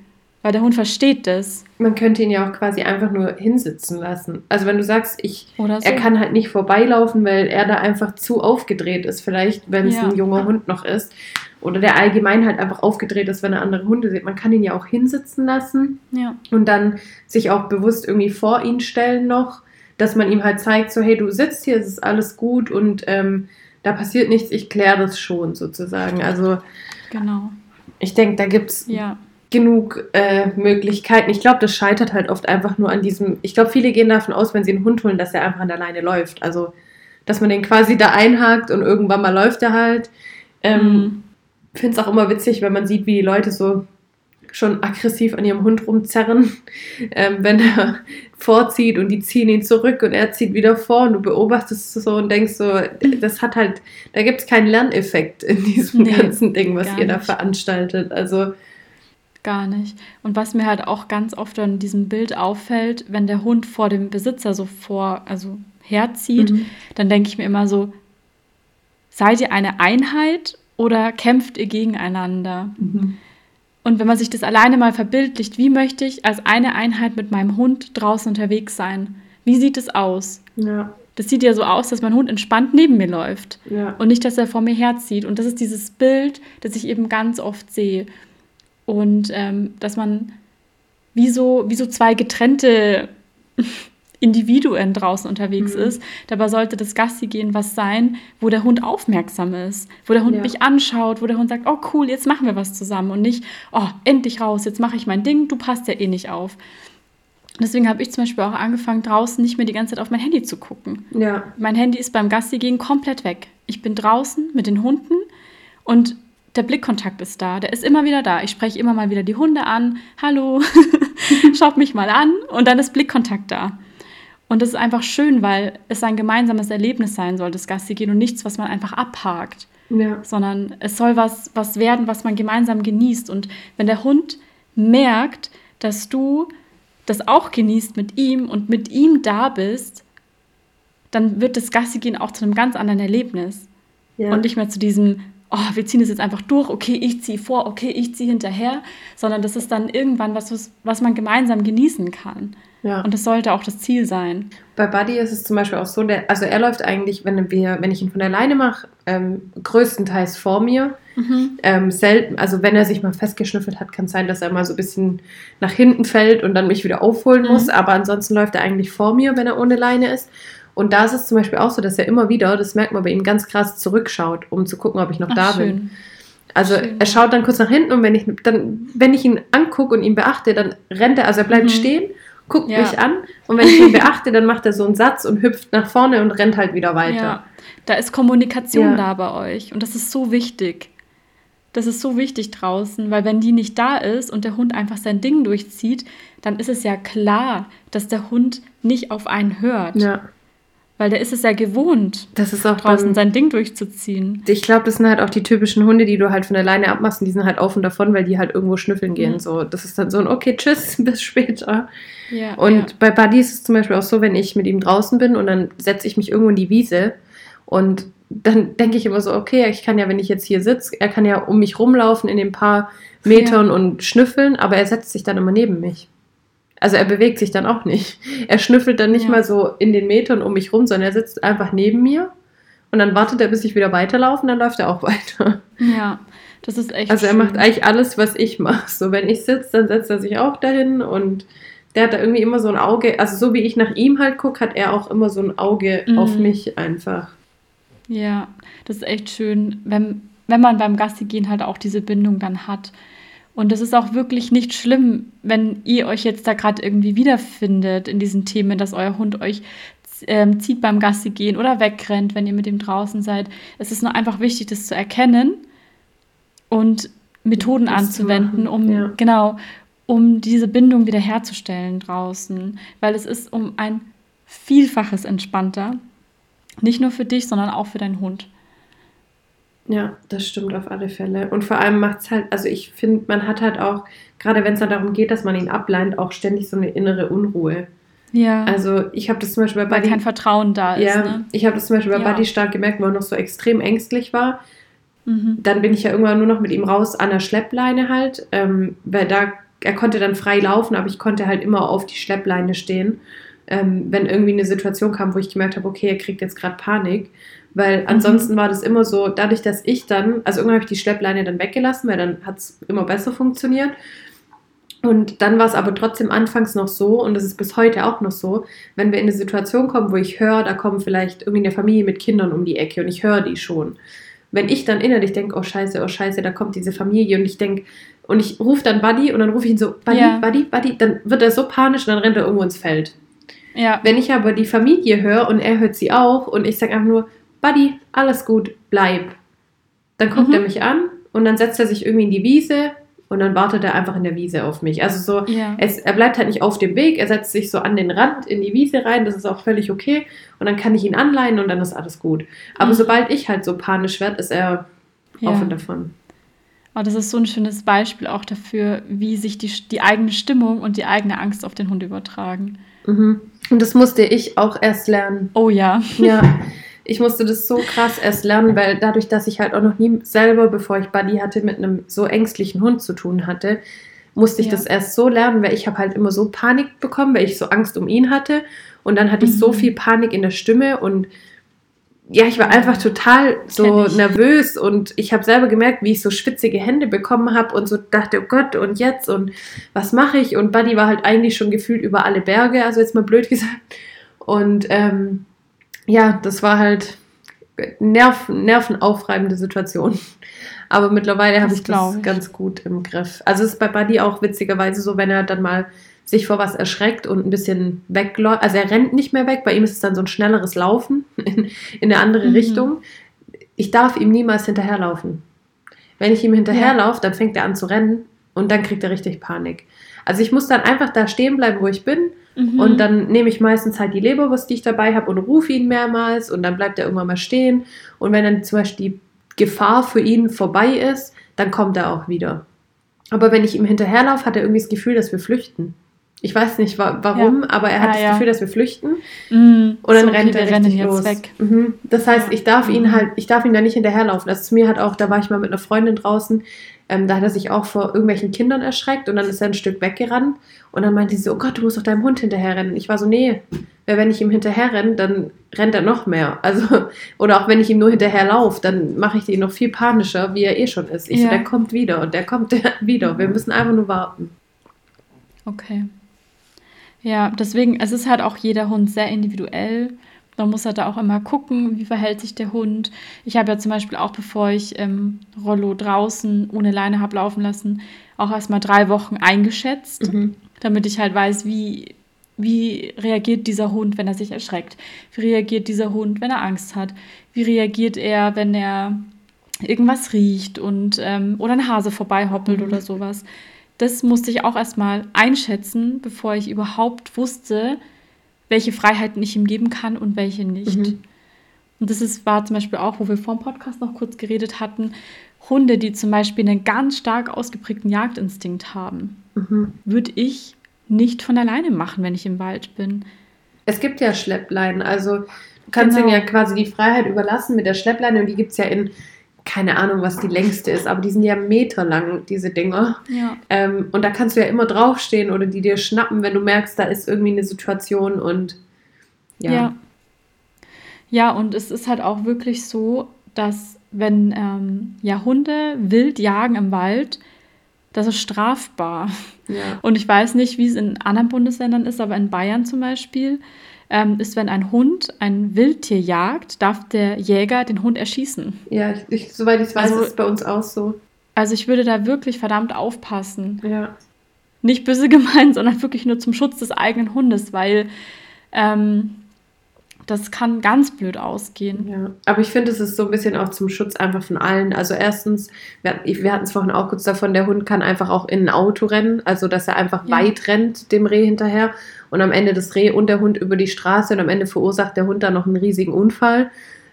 Weil der Hund versteht das. Man könnte ihn ja auch quasi einfach nur hinsitzen lassen. Also wenn du sagst, ich, so. er kann halt nicht vorbeilaufen, weil er da einfach zu aufgedreht ist, vielleicht, wenn es ja. ein junger Hund noch ist oder der allgemein halt einfach aufgedreht ist, wenn er andere Hunde sieht. Man kann ihn ja auch hinsitzen lassen ja. und dann sich auch bewusst irgendwie vor ihn stellen noch, dass man ihm halt zeigt, so hey, du sitzt hier, es ist alles gut und ähm, da passiert nichts, ich kläre das schon sozusagen. Also genau. Ich denke, da gibt es ja. genug äh, Möglichkeiten. Ich glaube, das scheitert halt oft einfach nur an diesem, ich glaube, viele gehen davon aus, wenn sie einen Hund holen, dass er einfach an der Leine läuft. Also, dass man den quasi da einhakt und irgendwann mal läuft er halt. Ähm, mhm finde es auch immer witzig, wenn man sieht, wie die Leute so schon aggressiv an ihrem Hund rumzerren, ähm, wenn er vorzieht und die ziehen ihn zurück und er zieht wieder vor und du beobachtest es so und denkst so, das hat halt, da gibt es keinen Lerneffekt in diesem nee, ganzen Ding, was ihr nicht. da veranstaltet. Also gar nicht. Und was mir halt auch ganz oft an diesem Bild auffällt, wenn der Hund vor dem Besitzer so vor, also herzieht, mhm. dann denke ich mir immer so, seid ihr eine Einheit oder kämpft ihr gegeneinander? Mhm. Und wenn man sich das alleine mal verbildlicht, wie möchte ich als eine Einheit mit meinem Hund draußen unterwegs sein? Wie sieht es aus? Ja. Das sieht ja so aus, dass mein Hund entspannt neben mir läuft ja. und nicht, dass er vor mir herzieht. Und das ist dieses Bild, das ich eben ganz oft sehe. Und ähm, dass man wie so, wie so zwei getrennte Individuen draußen unterwegs mhm. ist. Dabei sollte das Gassi gehen was sein, wo der Hund aufmerksam ist, wo der Hund ja. mich anschaut, wo der Hund sagt, oh cool, jetzt machen wir was zusammen und nicht, oh, endlich raus, jetzt mache ich mein Ding, du passt ja eh nicht auf. Deswegen habe ich zum Beispiel auch angefangen, draußen nicht mehr die ganze Zeit auf mein Handy zu gucken. Ja. Mein Handy ist beim Gassi gehen komplett weg. Ich bin draußen mit den Hunden und der Blickkontakt ist da, der ist immer wieder da. Ich spreche immer mal wieder die Hunde an. Hallo, schaut mich mal an und dann ist Blickkontakt da. Und das ist einfach schön, weil es ein gemeinsames Erlebnis sein soll, das Gassi gehen und nichts, was man einfach abhakt. Ja. Sondern es soll was, was werden, was man gemeinsam genießt. Und wenn der Hund merkt, dass du das auch genießt mit ihm und mit ihm da bist, dann wird das Gassi gehen auch zu einem ganz anderen Erlebnis. Ja. Und nicht mehr zu diesem, oh, wir ziehen es jetzt einfach durch, okay, ich ziehe vor, okay, ich ziehe hinterher, sondern das ist dann irgendwann was, was man gemeinsam genießen kann. Ja. Und das sollte auch das Ziel sein. Bei Buddy ist es zum Beispiel auch so, der, also er läuft eigentlich, wenn wir, wenn ich ihn von alleine mache, ähm, größtenteils vor mir. Mhm. Ähm, selten, also wenn er sich mal festgeschnüffelt hat, kann es sein, dass er mal so ein bisschen nach hinten fällt und dann mich wieder aufholen mhm. muss. Aber ansonsten läuft er eigentlich vor mir, wenn er ohne Leine ist. Und da ist es zum Beispiel auch so, dass er immer wieder, das merkt man bei ihm, ganz krass zurückschaut, um zu gucken, ob ich noch Ach, da schön. bin. Also schön. er schaut dann kurz nach hinten und wenn ich dann, wenn ich ihn angucke und ihn beachte, dann rennt er, also er bleibt mhm. stehen guckt ja. mich an und wenn ich ihn beachte, dann macht er so einen Satz und hüpft nach vorne und rennt halt wieder weiter. Ja. Da ist Kommunikation ja. da bei euch und das ist so wichtig. Das ist so wichtig draußen, weil wenn die nicht da ist und der Hund einfach sein Ding durchzieht, dann ist es ja klar, dass der Hund nicht auf einen hört. Ja. Weil der ist es ja gewohnt, das ist auch draußen beim, sein Ding durchzuziehen. Ich glaube, das sind halt auch die typischen Hunde, die du halt von der Leine abmachst und die sind halt auf und davon, weil die halt irgendwo schnüffeln gehen. Mhm. So, das ist dann so ein Okay, tschüss, bis später. Ja, und ja. bei Buddy ist es zum Beispiel auch so, wenn ich mit ihm draußen bin und dann setze ich mich irgendwo in die Wiese und dann denke ich immer so, okay, ich kann ja, wenn ich jetzt hier sitze, er kann ja um mich rumlaufen in den paar Metern ja. und schnüffeln, aber er setzt sich dann immer neben mich. Also er bewegt sich dann auch nicht. Er schnüffelt dann nicht ja. mal so in den Metern um mich rum, sondern er sitzt einfach neben mir und dann wartet er, bis ich wieder weiterlaufe und dann läuft er auch weiter. Ja, das ist echt. Also er schön. macht eigentlich alles, was ich mache. So, wenn ich sitze, dann setzt er sich auch dahin und der hat da irgendwie immer so ein Auge, also so wie ich nach ihm halt gucke, hat er auch immer so ein Auge mhm. auf mich einfach. Ja, das ist echt schön, wenn, wenn man beim Gassi gehen halt auch diese Bindung dann hat. Und es ist auch wirklich nicht schlimm, wenn ihr euch jetzt da gerade irgendwie wiederfindet in diesen Themen, dass euer Hund euch ähm, zieht beim Gassi gehen oder wegrennt, wenn ihr mit ihm draußen seid. Es ist nur einfach wichtig, das zu erkennen und Methoden das anzuwenden, um ja. genau, um diese Bindung wiederherzustellen draußen, weil es ist um ein Vielfaches entspannter, nicht nur für dich, sondern auch für deinen Hund. Ja, das stimmt auf alle Fälle. Und vor allem macht es halt, also ich finde, man hat halt auch, gerade wenn es dann darum geht, dass man ihn ableint, auch ständig so eine innere Unruhe. Ja. Also ich habe das zum Beispiel bei Weil Buddy. kein Vertrauen da ist. Ja, ne? ich habe das zum Beispiel bei ja. Buddy stark gemerkt, wo er noch so extrem ängstlich war. Mhm. Dann bin ich ja irgendwann nur noch mit ihm raus an der Schleppleine halt, ähm, weil da, er konnte dann frei laufen, aber ich konnte halt immer auf die Schleppleine stehen. Ähm, wenn irgendwie eine Situation kam, wo ich gemerkt habe, okay, er kriegt jetzt gerade Panik. Weil mhm. ansonsten war das immer so, dadurch, dass ich dann, also irgendwann habe ich die Schleppleine dann weggelassen, weil dann hat es immer besser funktioniert. Und dann war es aber trotzdem anfangs noch so, und das ist bis heute auch noch so, wenn wir in eine Situation kommen, wo ich höre, da kommen vielleicht irgendwie eine Familie mit Kindern um die Ecke und ich höre die schon. Wenn ich dann innerlich denke, oh scheiße, oh scheiße, da kommt diese Familie und ich denke, und ich rufe dann Buddy und dann rufe ich ihn so, Buddy, ja. Buddy, Buddy, dann wird er so panisch und dann rennt er irgendwo ins Feld. Ja. Wenn ich aber die Familie höre und er hört sie auch und ich sage einfach nur, Buddy, alles gut, bleib. Dann guckt mhm. er mich an und dann setzt er sich irgendwie in die Wiese und dann wartet er einfach in der Wiese auf mich. Also so, ja. es, er bleibt halt nicht auf dem Weg, er setzt sich so an den Rand in die Wiese rein, das ist auch völlig okay und dann kann ich ihn anleihen und dann ist alles gut. Aber mhm. sobald ich halt so panisch werde, ist er ja. offen davon. Aber das ist so ein schönes Beispiel auch dafür, wie sich die, die eigene Stimmung und die eigene Angst auf den Hund übertragen. Mhm. Und das musste ich auch erst lernen. Oh ja. Ja. ich musste das so krass erst lernen, weil dadurch, dass ich halt auch noch nie selber, bevor ich Buddy hatte, mit einem so ängstlichen Hund zu tun hatte, musste ich ja. das erst so lernen, weil ich habe halt immer so Panik bekommen, weil ich so Angst um ihn hatte. Und dann hatte mhm. ich so mhm. viel Panik in der Stimme und ja, ich war einfach total so nervös und ich habe selber gemerkt, wie ich so schwitzige Hände bekommen habe und so dachte, oh Gott, und jetzt und was mache ich? Und Buddy war halt eigentlich schon gefühlt über alle Berge, also jetzt mal blöd gesagt. Und ähm, ja, das war halt nerv nervenaufreibende Situation. Aber mittlerweile habe ich das ich. ganz gut im Griff. Also es ist bei Buddy auch witzigerweise so, wenn er dann mal sich vor was erschreckt und ein bisschen wegläuft. Also er rennt nicht mehr weg, bei ihm ist es dann so ein schnelleres Laufen in, in eine andere mhm. Richtung. Ich darf ihm niemals hinterherlaufen. Wenn ich ihm hinterherlaufe, ja. dann fängt er an zu rennen und dann kriegt er richtig Panik. Also ich muss dann einfach da stehen bleiben, wo ich bin Mhm. Und dann nehme ich meistens halt die Leberwurst, die ich dabei habe, und rufe ihn mehrmals und dann bleibt er irgendwann mal stehen. Und wenn dann zum Beispiel die Gefahr für ihn vorbei ist, dann kommt er auch wieder. Aber wenn ich ihm hinterherlaufe, hat er irgendwie das Gefühl, dass wir flüchten. Ich weiß nicht wa warum, ja. aber er hat ah, das ja. Gefühl, dass wir flüchten. Mhm. Und dann so, rennt er richtig los. Mhm. Das heißt, ich darf ihn mhm. halt, ich darf ihn da nicht hinterherlaufen. Also zu mir hat auch, da war ich mal mit einer Freundin draußen, ähm, da hat er sich auch vor irgendwelchen Kindern erschreckt und dann ist er ein Stück weggerannt und dann meinte sie so, oh Gott, du musst doch deinem Hund hinterherrennen. Ich war so, nee, weil wenn ich ihm hinterherrenne, dann rennt er noch mehr. Also, oder auch wenn ich ihm nur hinterherlaufe, dann mache ich ihn noch viel panischer, wie er eh schon ist. Ich ja. so, der kommt wieder und der kommt wieder. Wir müssen einfach nur warten. Okay. Ja, deswegen, es ist halt auch jeder Hund sehr individuell. Man muss halt da auch immer gucken, wie verhält sich der Hund. Ich habe ja zum Beispiel auch, bevor ich ähm, Rollo draußen ohne Leine habe laufen lassen, auch erstmal drei Wochen eingeschätzt, mhm. damit ich halt weiß, wie, wie reagiert dieser Hund, wenn er sich erschreckt? Wie reagiert dieser Hund, wenn er Angst hat? Wie reagiert er, wenn er irgendwas riecht und ähm, oder ein Hase vorbeihoppelt mhm. oder sowas? Das musste ich auch erstmal einschätzen, bevor ich überhaupt wusste, welche Freiheiten ich ihm geben kann und welche nicht. Mhm. Und das ist, war zum Beispiel auch, wo wir vor dem Podcast noch kurz geredet hatten, Hunde, die zum Beispiel einen ganz stark ausgeprägten Jagdinstinkt haben, mhm. würde ich nicht von alleine machen, wenn ich im Wald bin. Es gibt ja Schleppleinen, also du kannst genau. ihnen ja quasi die Freiheit überlassen mit der Schleppleine und die gibt es ja in keine Ahnung, was die längste ist, aber die sind ja meterlang, diese Dinger. Ja. Ähm, und da kannst du ja immer draufstehen oder die dir schnappen, wenn du merkst, da ist irgendwie eine Situation und ja. Ja, ja und es ist halt auch wirklich so, dass wenn ähm, ja, Hunde wild jagen im Wald, das ist strafbar. Ja. Und ich weiß nicht, wie es in anderen Bundesländern ist, aber in Bayern zum Beispiel ähm, ist, wenn ein Hund ein Wildtier jagt, darf der Jäger den Hund erschießen. Ja, ich, soweit ich weiß, also, ist es bei uns auch so. Also ich würde da wirklich verdammt aufpassen. Ja. Nicht böse gemeint, sondern wirklich nur zum Schutz des eigenen Hundes, weil ähm, das kann ganz blöd ausgehen. Ja, aber ich finde, es ist so ein bisschen auch zum Schutz einfach von allen. Also erstens, wir, wir hatten es vorhin auch kurz davon, der Hund kann einfach auch in ein Auto rennen, also dass er einfach ja. weit rennt dem Reh hinterher und am Ende das Reh und der Hund über die Straße und am Ende verursacht der Hund dann noch einen riesigen Unfall.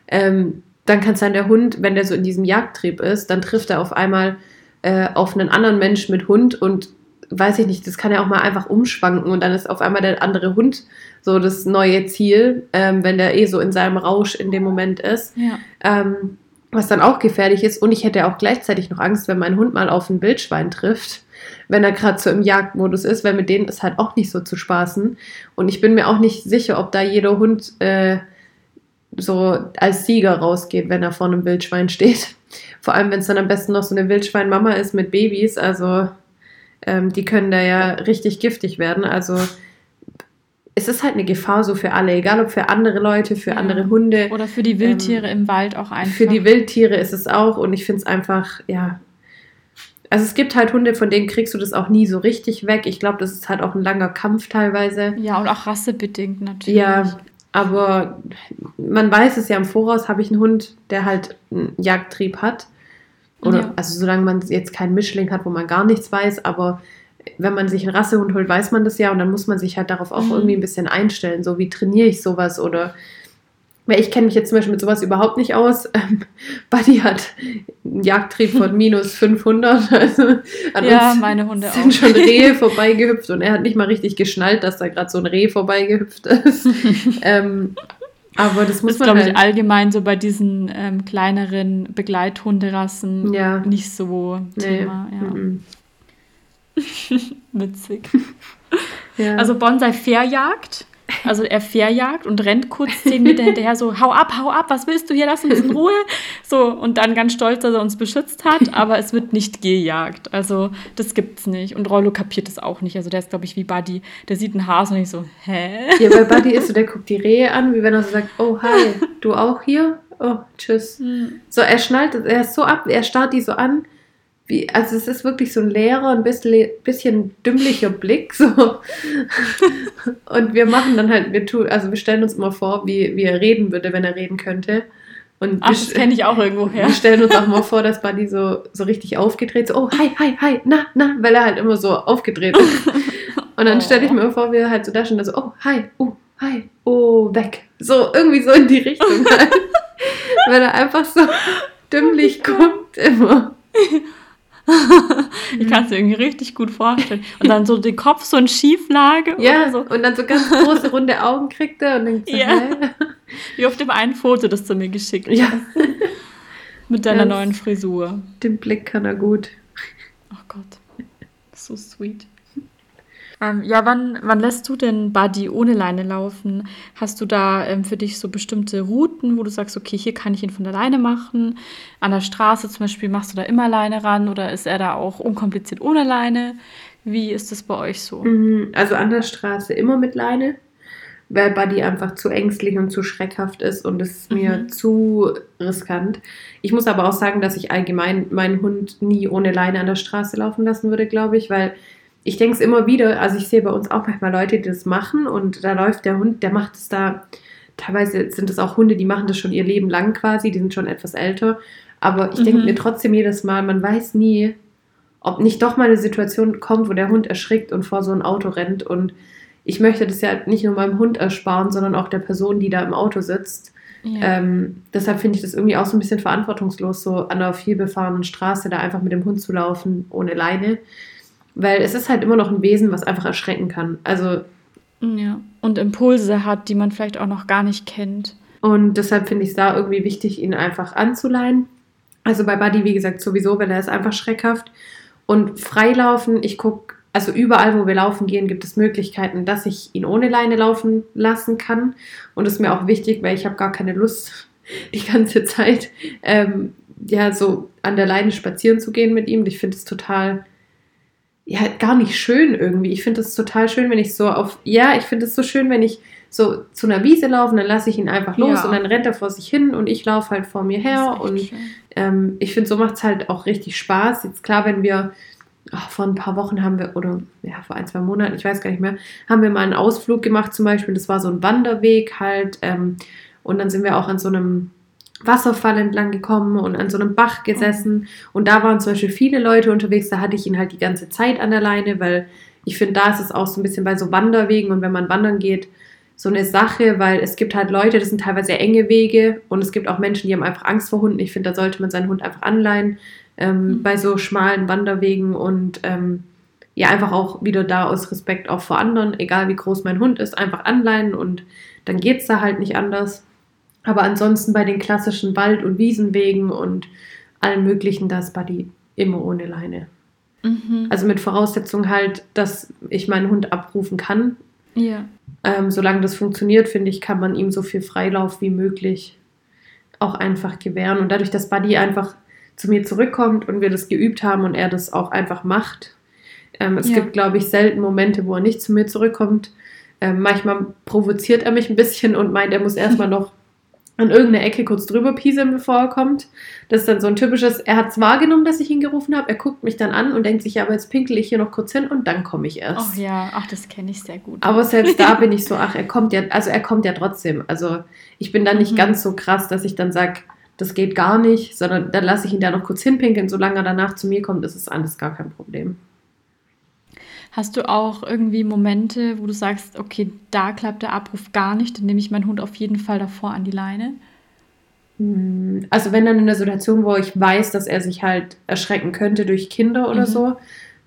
Ähm, dann kann es sein, der Hund, wenn der so in diesem Jagdtrieb ist, dann trifft er auf einmal äh, auf einen anderen Mensch mit Hund und weiß ich nicht, das kann ja auch mal einfach umschwanken und dann ist auf einmal der andere Hund so das neue Ziel, ähm, wenn der eh so in seinem Rausch in dem Moment ist. Ja. Ähm, was dann auch gefährlich ist. Und ich hätte auch gleichzeitig noch Angst, wenn mein Hund mal auf ein Wildschwein trifft, wenn er gerade so im Jagdmodus ist, weil mit denen ist halt auch nicht so zu spaßen. Und ich bin mir auch nicht sicher, ob da jeder Hund äh, so als Sieger rausgeht, wenn er vor einem Wildschwein steht. Vor allem, wenn es dann am besten noch so eine Wildschweinmama ist mit Babys. Also ähm, die können da ja richtig giftig werden. Also es ist halt eine Gefahr so für alle, egal ob für andere Leute, für ja. andere Hunde. Oder für die Wildtiere ähm, im Wald auch einfach. Für die Wildtiere ist es auch und ich finde es einfach, ja. Also es gibt halt Hunde, von denen kriegst du das auch nie so richtig weg. Ich glaube, das ist halt auch ein langer Kampf teilweise. Ja, und auch rassebedingt natürlich. Ja, aber man weiß es ja im Voraus, habe ich einen Hund, der halt einen Jagdtrieb hat Oder, Ja. also solange man jetzt keinen Mischling hat, wo man gar nichts weiß, aber wenn man sich einen Rassehund holt, weiß man das ja und dann muss man sich halt darauf auch Mhm. irgendwie ein bisschen einstellen. So, wie trainiere ich sowas oder weil ich kenne mich jetzt zum Beispiel mit sowas überhaupt nicht aus. Ähm, Buddy hat einen Jagdtrieb von minus 500. Also an Ja, uns meine Hunde sind auch. schon Rehe vorbeigehüpft und er hat nicht mal richtig geschnallt, dass da gerade so ein Reh vorbeigehüpft ist. ähm, aber das Das muss ist, man glaube halt, ich, allgemein so bei diesen ähm, kleineren Begleithunderassen ja, nicht so nee, Thema. Ja. Witzig. ja. Also Bonsai Fährjagd. Also er Fährjagd und rennt kurz zehn Meter hinterher so, hau ab, hau ab, was willst du hier, lass uns in Ruhe. So, und dann ganz stolz, dass er uns beschützt hat, aber es wird nicht gejagt. Also das gibt's nicht. Und Rollo kapiert es auch nicht. Also der ist, glaube ich, wie Buddy. Der sieht einen Hasen und ich so, hä? Ja, bei Buddy ist so, der guckt die Rehe an, wie wenn er so sagt, oh hi, du auch hier? Oh, tschüss. So, er schnallt, er ist so ab, er starrt die so an, wie, also es ist wirklich so ein leerer, ein bisschen, bisschen dümmlicher Blick, so. Und wir machen dann halt, wir tun, also wir stellen uns immer vor, wie, wie er reden würde, wenn er reden könnte. Und Ach, wir, das kenne ich auch irgendwo her. wir stellen uns auch mal vor, dass Buddy so, so richtig aufgedreht, so, oh, hi, hi, hi, na, na, weil er halt immer so aufgedreht ist. Und dann Oh. stelle ich mir vor, wie er halt so da und so, oh, hi, oh, hi, oh, weg. So, irgendwie so in die Richtung halt. weil er einfach so dümmlich guckt immer. Ich kann es mir irgendwie richtig gut vorstellen. Und dann so den Kopf so in Schieflage Ja, so. und dann so ganz große, runde Augen kriegt er und denkt so, Ja. hä? Wie auf dem einen Foto, das du mir geschickt Ja, hast. Mit deiner Ganz- neuen Frisur. den Blick kann er gut. Oh Gott. So sweet. Ähm, ja, wann, wann lässt du denn Buddy ohne Leine laufen? Hast du da ähm, für dich so bestimmte Routen, wo du sagst, okay, hier kann ich ihn von der Leine machen? An der Straße zum Beispiel machst du da immer Leine ran oder ist er da auch unkompliziert ohne Leine? Wie ist das bei euch so? Mhm, Also an der Straße immer mit Leine, weil Buddy einfach zu ängstlich und zu schreckhaft ist und es ist mir Mhm. zu riskant. Ich muss aber auch sagen, dass ich allgemein meinen Hund nie ohne Leine an der Straße laufen lassen würde, glaube ich, weil ich denke es immer wieder, also ich sehe bei uns auch manchmal Leute, die das machen und da läuft der Hund, der macht es da, teilweise sind es auch Hunde, die machen das schon ihr Leben lang quasi, die sind schon etwas älter, aber ich denke Mhm. mir trotzdem jedes Mal, man weiß nie, ob nicht doch mal eine Situation kommt, wo der Hund erschrickt und vor so ein Auto rennt. Und ich möchte das ja nicht nur meinem Hund ersparen, sondern auch der Person, die da im Auto sitzt. Ja. Ähm, deshalb finde ich das irgendwie auch so ein bisschen verantwortungslos, so an einer vielbefahrenen Straße da einfach mit dem Hund zu laufen, ohne Leine. Weil es ist halt immer noch ein Wesen, was einfach erschrecken kann. Also, ja. Und Impulse hat, die man vielleicht auch noch gar nicht kennt. und deshalb finde ich es da irgendwie wichtig, ihn einfach anzuleihen. Also bei Buddy, wie gesagt, sowieso, weil er ist einfach schreckhaft. Und freilaufen, ich gucke, also überall, wo wir laufen gehen, gibt es Möglichkeiten, dass ich ihn ohne Leine laufen lassen kann. Und das ist mir auch wichtig, weil ich habe gar keine Lust, die ganze Zeit ähm, ja so an der Leine spazieren zu gehen mit ihm. Ich finde es total, ja, gar nicht schön irgendwie. Ich finde es total schön, wenn ich so auf, ja, ich finde es so schön, wenn ich so zu einer Wiese laufe, dann lasse ich ihn einfach los Ja. und dann rennt er vor sich hin und ich laufe halt vor mir her und ähm, ich finde, so macht es halt auch richtig Spaß. Jetzt klar, wenn wir, ach, vor ein paar Wochen haben wir, oder ja, vor ein, zwei Monaten, ich weiß gar nicht mehr, haben wir mal einen Ausflug gemacht zum Beispiel. Das war so ein Wanderweg halt. Ähm, und dann sind wir auch an so einem Wasserfall entlang gekommen und an so einem Bach gesessen. Und da waren zum Beispiel viele Leute unterwegs. Da hatte ich ihn halt die ganze Zeit an der Leine, weil ich finde, da ist es auch so ein bisschen bei so Wanderwegen und wenn man wandern geht, so eine Sache, weil es gibt halt Leute, das sind teilweise sehr enge Wege und es gibt auch Menschen, die haben einfach Angst vor Hunden. Ich finde, da sollte man seinen Hund einfach anleihen ähm, Mhm. bei so schmalen Wanderwegen und ähm, ja, einfach auch wieder da aus Respekt auch vor anderen, egal wie groß mein Hund ist, einfach anleihen und dann geht es da halt nicht anders. Aber ansonsten bei den klassischen Wald- und Wiesenwegen und allen möglichen, da ist Buddy immer ohne Leine. Mhm. Also mit Voraussetzung halt, dass ich meinen Hund abrufen kann. ja. Ähm, solange das funktioniert, finde ich, kann man ihm so viel Freilauf wie möglich auch einfach gewähren. Und dadurch, dass Buddy einfach zu mir zurückkommt und wir das geübt haben und er das auch einfach macht. Ähm, es Ja. gibt, glaube ich, selten Momente, wo er nicht zu mir zurückkommt. Ähm, manchmal provoziert er mich ein bisschen und meint, er muss erstmal noch an irgendeine Ecke kurz drüber pieseln, bevor er kommt. Das ist dann so ein typisches, er hat es wahrgenommen, dass ich ihn gerufen habe, er guckt mich dann an und denkt sich, ja, aber jetzt pinkel ich hier noch kurz hin und dann komme ich erst. Ach ja, ach, das kenne ich sehr gut. Aber selbst da bin ich so, ach, er kommt ja, also er kommt ja trotzdem. Also ich bin dann nicht Mhm. ganz so krass, dass ich dann sage, das geht gar nicht, sondern dann lasse ich ihn da noch kurz hinpinkeln, solange er danach zu mir kommt, ist es alles gar kein Problem. Hast du auch irgendwie Momente, wo du sagst, okay, da klappt der Abruf gar nicht, dann nehme ich meinen Hund auf jeden Fall davor an die Leine? Hm, also wenn dann in der Situation, wo ich weiß, dass er sich halt erschrecken könnte durch Kinder oder mhm. so,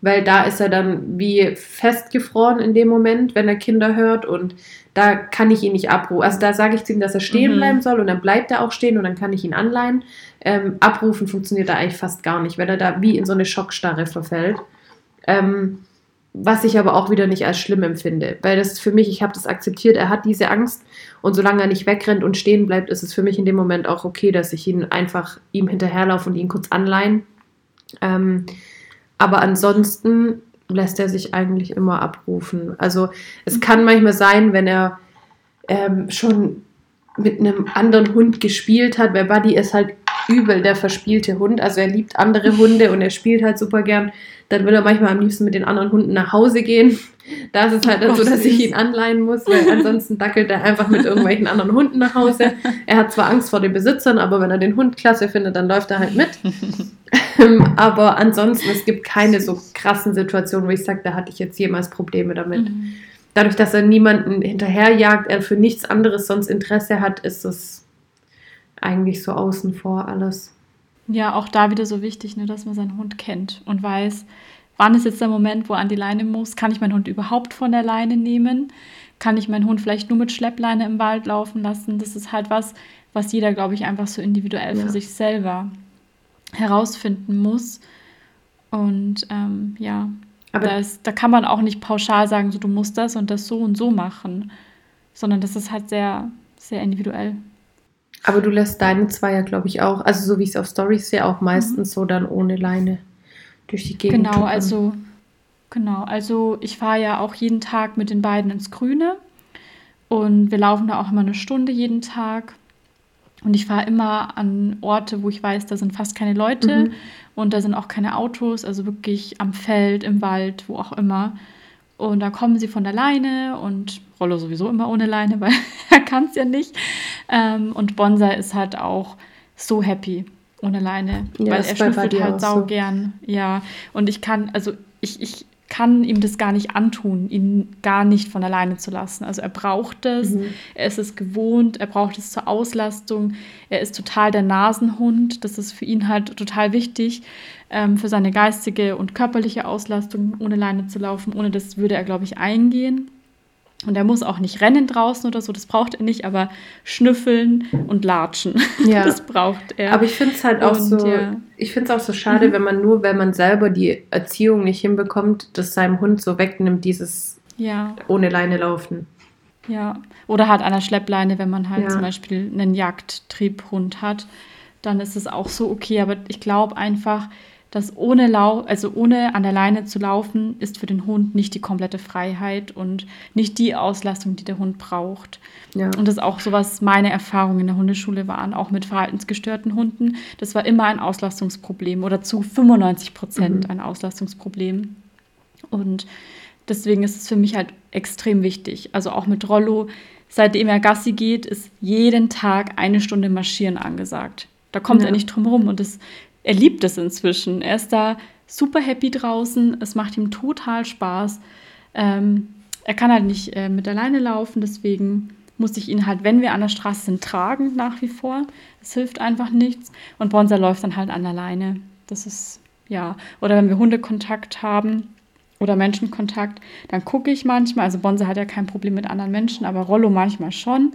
weil da ist er dann wie festgefroren in dem Moment, wenn er Kinder hört und da kann ich ihn nicht abrufen. Also da sage ich zu ihm, dass er stehen mhm. bleiben soll und dann bleibt er auch stehen und dann kann ich ihn anleihen. Ähm, abrufen funktioniert da eigentlich fast gar nicht, weil er da wie in so eine Schockstarre verfällt. Ähm, was ich aber auch wieder nicht als schlimm empfinde, weil das für mich, ich habe das akzeptiert, er hat diese Angst und solange er nicht wegrennt und stehen bleibt, ist es für mich in dem Moment auch okay, dass ich ihn einfach ihm hinterherlaufe und ihn kurz anleihen. Ähm, aber ansonsten lässt er sich eigentlich immer abrufen. Also es kann manchmal sein, wenn er ähm, schon mit einem anderen Hund gespielt hat, weil Buddy ist halt übel der verspielte Hund. Also er liebt andere Hunde und er spielt halt super gern. Dann will er manchmal am liebsten mit den anderen Hunden nach Hause gehen. Da ist es halt dann so, dass ich ihn anleihen muss, weil ansonsten dackelt er einfach mit irgendwelchen anderen Hunden nach Hause. Er hat zwar Angst vor den Besitzern, aber wenn er den Hund klasse findet, dann läuft er halt mit. Ähm, aber ansonsten, es gibt keine so krassen Situationen, wo ich sage, da hatte ich jetzt jemals Probleme damit. Mhm. Dadurch, dass er niemanden hinterherjagt, er für nichts anderes sonst Interesse hat, ist es eigentlich so außen vor alles. Ja, auch da wieder so wichtig, ne, dass man seinen Hund kennt und weiß, wann ist jetzt der Moment, wo er an die Leine muss. Kann ich meinen Hund überhaupt von der Leine nehmen? Kann ich meinen Hund vielleicht nur mit Schleppleine im Wald laufen lassen? Das ist halt was, was jeder, glaube ich, einfach so individuell ja. für sich selber herausfinden muss. Und ähm, ja, aber da, ist, da kann man auch nicht pauschal sagen, so du musst das und das so und so machen, sondern das ist halt sehr, sehr individuell. Aber du lässt deine zwei ja, glaube ich, auch, also so wie ich es auf Stories sehe, auch meistens mhm. so dann ohne Leine durch die Gegend. Genau, tuckern. also genau, also ich fahre ja auch jeden Tag mit den beiden ins Grüne und wir laufen da auch immer eine Stunde jeden Tag. Und ich fahre immer an Orte, wo ich weiß, da sind fast keine Leute mhm. und da sind auch keine Autos, also wirklich am Feld, im Wald, wo auch immer. Und da kommen sie von der Leine und Rollo sowieso immer ohne Leine, weil er kann es ja nicht. Ähm, und Bonsai ist halt auch so happy ohne Leine, ja, weil er schnüffelt halt sau so. gern. Ja, und ich kann, also ich, ich kann ihm das gar nicht antun, ihn gar nicht von alleine zu lassen. Also er braucht es, mhm. er ist es gewohnt, er braucht es zur Auslastung, er ist total der Nasenhund, das ist für ihn halt total wichtig, ähm, für seine geistige und körperliche Auslastung ohne Leine zu laufen. Ohne das würde er, glaube ich, eingehen. Und er muss auch nicht rennen draußen oder so, das braucht er nicht, aber schnüffeln und latschen, ja. das braucht er. Aber ich finde es halt auch und, so, ja. ich finde es auch so schade, mhm. wenn man nur, wenn man selber die Erziehung nicht hinbekommt, das seinem Hund so wegnimmt, dieses ja. ohne Leine laufen. Ja, oder halt an der Schleppleine, wenn man halt ja. zum Beispiel einen Jagdtriebhund hat, dann ist es auch so okay. Aber ich glaube einfach, dass ohne Lau also ohne an der Leine zu laufen, ist für den Hund nicht die komplette Freiheit und nicht die Auslastung, die der Hund braucht. Ja. Und das ist auch so, was meine Erfahrungen in der Hundeschule waren, auch mit verhaltensgestörten Hunden. Das war immer ein Auslastungsproblem oder zu 95 Prozent mhm. ein Auslastungsproblem. Und deswegen ist es für mich halt extrem wichtig. Also auch mit Rollo, seitdem er Gassi geht, ist jeden Tag eine Stunde Marschieren angesagt. Da kommt ja. er nicht drum rum. Und das er liebt es inzwischen. Er ist da super happy draußen. Es macht ihm total Spaß. Ähm, er kann halt nicht äh, mit alleine laufen, deswegen muss ich ihn halt, wenn wir an der Straße sind, tragen nach wie vor. Es hilft einfach nichts. Und Bonsa läuft dann halt an der Leine. Das ist, ja. Oder wenn wir Hundekontakt haben oder Menschenkontakt, dann gucke ich manchmal. Also Bonsa hat ja kein Problem mit anderen Menschen, aber Rollo manchmal schon.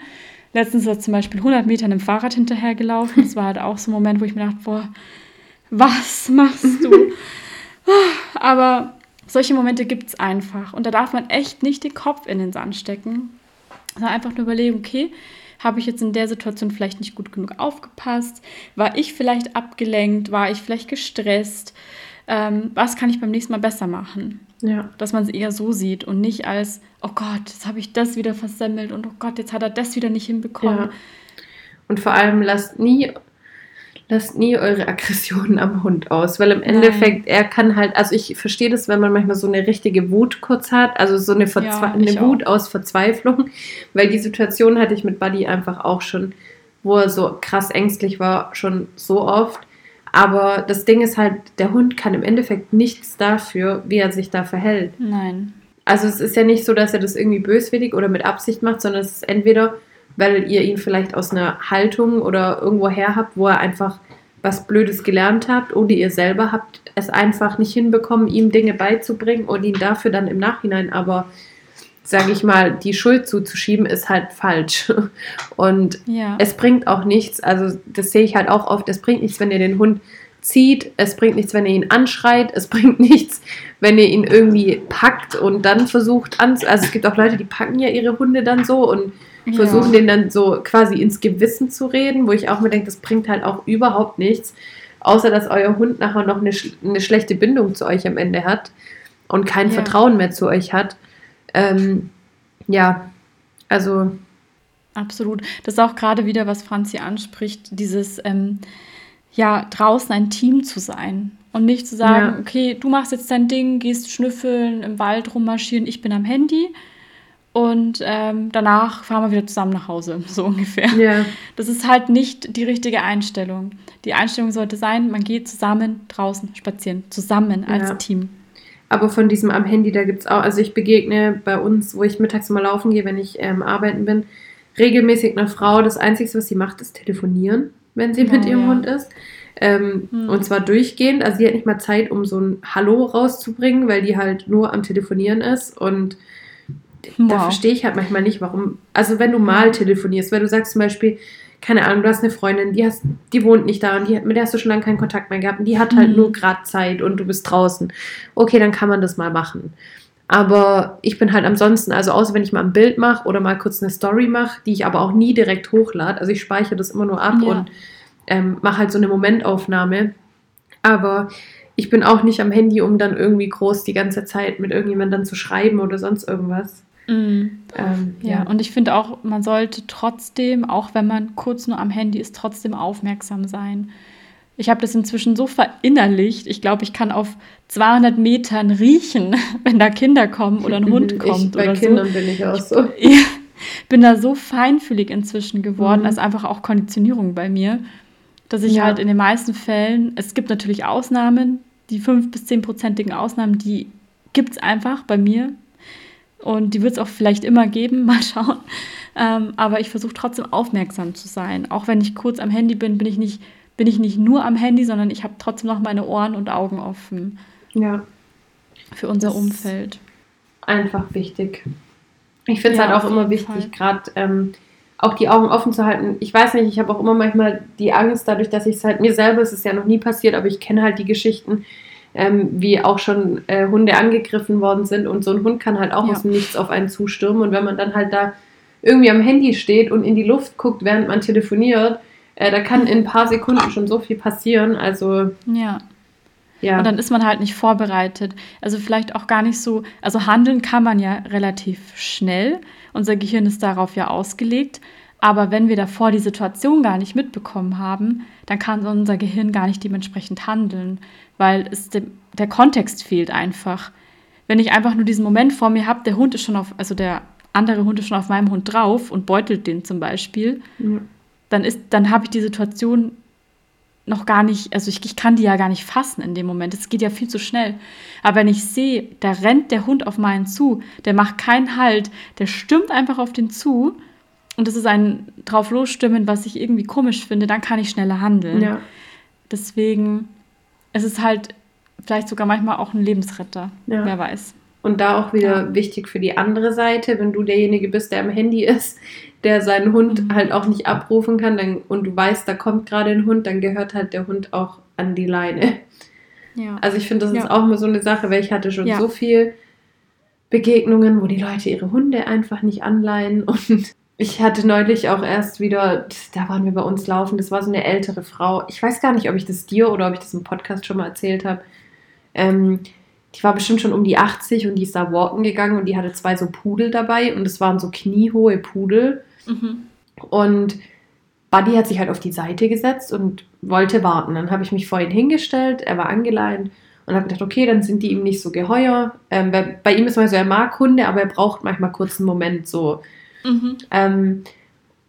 Letztens ist er zum Beispiel 100 Meter einem Fahrrad hinterhergelaufen. Das war halt auch so ein Moment, wo ich mir dachte, boah, was machst du? Aber solche Momente gibt es einfach. Und da darf man echt nicht den Kopf in den Sand stecken, sondern einfach nur überlegen, okay, habe ich jetzt in der Situation vielleicht nicht gut genug aufgepasst? War ich vielleicht abgelenkt? War ich vielleicht gestresst? Ähm, was kann ich beim nächsten Mal besser machen? Ja. Dass man es eher so sieht und nicht als, oh Gott, jetzt habe ich das wieder versemmelt und oh Gott, jetzt hat er das wieder nicht hinbekommen. Ja. Und vor allem lasst nie lasst nie eure Aggressionen am Hund aus, weil im Endeffekt, Nein. er kann halt, also ich verstehe das, wenn man manchmal so eine richtige Wut kurz hat, also so eine, Verzwe ja, eine Wut aus Verzweiflung, weil die Situation hatte ich mit Buddy einfach auch schon. wo er so krass ängstlich war, schon so oft. Aber das Ding ist halt, der Hund kann im Endeffekt nichts dafür, wie er sich da verhält. Nein. Also es ist ja nicht so, dass er das irgendwie böswillig oder mit Absicht macht, sondern es ist entweder, weil ihr ihn vielleicht aus einer Haltung oder irgendwo her habt, wo er einfach was Blödes gelernt habt oder ihr selber habt es einfach nicht hinbekommen, ihm Dinge beizubringen und ihn dafür dann im Nachhinein aber, sage ich mal, die Schuld zuzuschieben, ist halt falsch. Und Ja. es bringt auch nichts, also das sehe ich halt auch oft, es bringt nichts, wenn ihr den Hund zieht, es bringt nichts, wenn ihr ihn anschreit, es bringt nichts, wenn ihr ihn irgendwie packt und dann versucht an, also es gibt auch Leute, die packen ja ihre Hunde dann so und Ja. versuchen den dann so quasi ins Gewissen zu reden, wo ich auch mir denke, das bringt halt auch überhaupt nichts, außer dass euer Hund nachher noch eine, eine schlechte Bindung zu euch am Ende hat und kein Ja. Vertrauen mehr zu euch hat. Ähm, ja, also Absolut. Das ist auch gerade wieder, was Franzi anspricht, dieses, ähm, ja, draußen ein Team zu sein. Und nicht zu sagen, Ja. okay, du machst jetzt dein Ding, gehst schnüffeln, im Wald rummarschieren, ich bin am Handy. Und ähm, danach fahren wir wieder zusammen nach Hause, so ungefähr. ja, Das ist halt nicht die richtige Einstellung. Die Einstellung sollte sein, man geht zusammen draußen spazieren, zusammen als Ja. Team. Aber von diesem am Handy, da gibt es auch, also ich begegne bei uns, wo ich mittags mal laufen gehe, wenn ich ähm, arbeiten bin, regelmäßig einer Frau. Das Einzige, was sie macht, ist telefonieren, wenn sie Oh, mit ihrem ja. Hund ist. Ähm, Hm. Und zwar durchgehend. Also sie hat nicht mal Zeit, um so ein Hallo rauszubringen, weil die halt nur am Telefonieren ist. Und da Wow. verstehe ich halt manchmal nicht, warum. Also wenn du mal telefonierst, weil du sagst zum Beispiel, keine Ahnung, du hast eine Freundin, die, hast, die wohnt nicht da und die, mit der hast du schon lange keinen Kontakt mehr gehabt und die hat halt Mhm. nur gerade Zeit und du bist draußen. Okay, dann kann man das mal machen. Aber ich bin halt ansonsten, also außer wenn ich mal ein Bild mache oder mal kurz eine Story mache, die ich aber auch nie direkt hochlade. Also ich speichere das immer nur ab Ja. und ähm, mache halt so eine Momentaufnahme. Aber ich bin auch nicht am Handy, um dann irgendwie groß die ganze Zeit mit irgendjemandem dann zu schreiben oder sonst irgendwas. Mhm. Ähm, Ja, und ich finde auch, man sollte trotzdem, auch wenn man kurz nur am Handy ist, trotzdem aufmerksam sein. Ich habe das inzwischen so verinnerlicht. Ich glaube, ich kann auf 200 Metern riechen, wenn da Kinder kommen oder ein Hund kommt ich, bei oder Kindern so. bin ich auch so. Ich bin da so feinfühlig inzwischen geworden, Mhm. als einfach auch Konditionierung bei mir, dass ich Ja. halt in den meisten Fällen, es gibt natürlich Ausnahmen, die 5- bis 10-prozentigen Ausnahmen, die gibt es einfach bei mir. Und die wird es auch vielleicht immer geben, mal schauen. Ähm, aber ich versuche trotzdem aufmerksam zu sein. Auch wenn ich kurz am Handy bin, bin ich nicht, bin ich nicht nur am Handy, sondern ich habe trotzdem noch meine Ohren und Augen offen Ja, für unser Umfeld. einfach wichtig. Ich finde es Ja, halt auch immer wichtig, gerade ähm, auch die Augen offen zu halten. Ich weiß nicht, ich habe auch immer manchmal die Angst, dadurch, dass ich es halt mir selber, es ist ja noch nie passiert, aber ich kenne halt die Geschichten, ähm, wie auch schon äh, Hunde angegriffen worden sind und so ein Hund kann halt auch Ja. aus dem Nichts auf einen zustürmen und wenn man dann halt da irgendwie am Handy steht und in die Luft guckt, während man telefoniert, äh, da kann in ein paar Sekunden schon so viel passieren. Also Ja. ja, Und dann ist man halt nicht vorbereitet. Also vielleicht auch gar nicht so, also handeln kann man ja relativ schnell. Unser Gehirn ist darauf ja ausgelegt. Aber wenn wir davor die Situation gar nicht mitbekommen haben, dann kann unser Gehirn gar nicht dementsprechend handeln, weil es dem, der Kontext fehlt einfach. Wenn ich einfach nur diesen Moment vor mir habe, der Hund ist schon auf, also der andere Hund ist schon auf meinem Hund drauf und beutelt den zum Beispiel, ja. dann ist, dann habe ich die Situation noch gar nicht, also ich, ich kann die ja gar nicht fassen in dem Moment. Es geht ja viel zu schnell. Aber wenn ich sehe, da rennt der Hund auf meinen zu, der macht keinen Halt, der stürmt einfach auf den zu und das ist ein drauf losstimmen, was ich irgendwie komisch finde, dann kann ich schneller handeln. ja. Deswegen, es ist halt vielleicht sogar manchmal auch ein Lebensretter. Ja. Wer weiß. Und da auch wieder Ja. wichtig für die andere Seite, wenn du derjenige bist, der am Handy ist, der seinen Hund Mhm. halt auch nicht abrufen kann dann, und du weißt, da kommt gerade ein Hund, dann gehört halt der Hund auch an die Leine. Ja. Also ich finde, das ist Ja. auch mal so eine Sache, weil ich hatte schon so viel Begegnungen, wo die Leute ihre Hunde einfach nicht anleihen und ich hatte neulich auch erst wieder, da waren wir bei uns laufen, das war so eine ältere Frau. Ich weiß gar nicht, ob ich das dir oder ob ich das im Podcast schon mal erzählt habe. Ähm, die war bestimmt schon um die 80 und die ist da walken gegangen und die hatte zwei so Pudel dabei und es waren so kniehohe Pudel. Mhm. Und Buddy hat sich halt auf die Seite gesetzt und wollte warten. Dann habe ich mich vor ihn hingestellt, er war angeleint und habe gedacht, okay, dann sind die ihm nicht so geheuer. Ähm, bei, bei ihm ist mal so, er mag Hunde, aber er braucht manchmal kurz einen Moment so. Mhm. Ähm,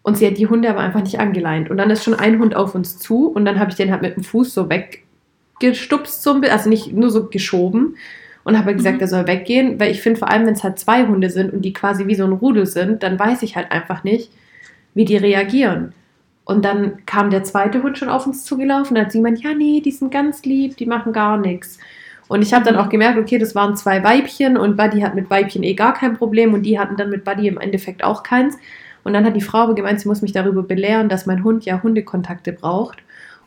Und sie hat die Hunde aber einfach nicht angeleint. Und dann ist schon ein Hund auf uns zu und dann habe ich den halt mit dem Fuß so weggestupst, so ein bisschen, also nicht nur so geschoben und habe gesagt, mhm. er soll weggehen, weil ich finde, vor allem wenn es halt zwei Hunde sind und die quasi wie so ein Rudel sind, dann weiß ich halt einfach nicht, wie die reagieren. Und dann kam der zweite Hund schon auf uns zugelaufen, dann hat sie gemeint, ja, nee, die sind ganz lieb, die machen gar nichts. Und ich habe dann auch gemerkt, okay, das waren zwei Weibchen und Buddy hat mit Weibchen eh gar kein Problem und die hatten dann mit Buddy im Endeffekt auch keins. Und dann hat die Frau aber gemeint, sie muss mich darüber belehren, dass mein Hund ja Hundekontakte braucht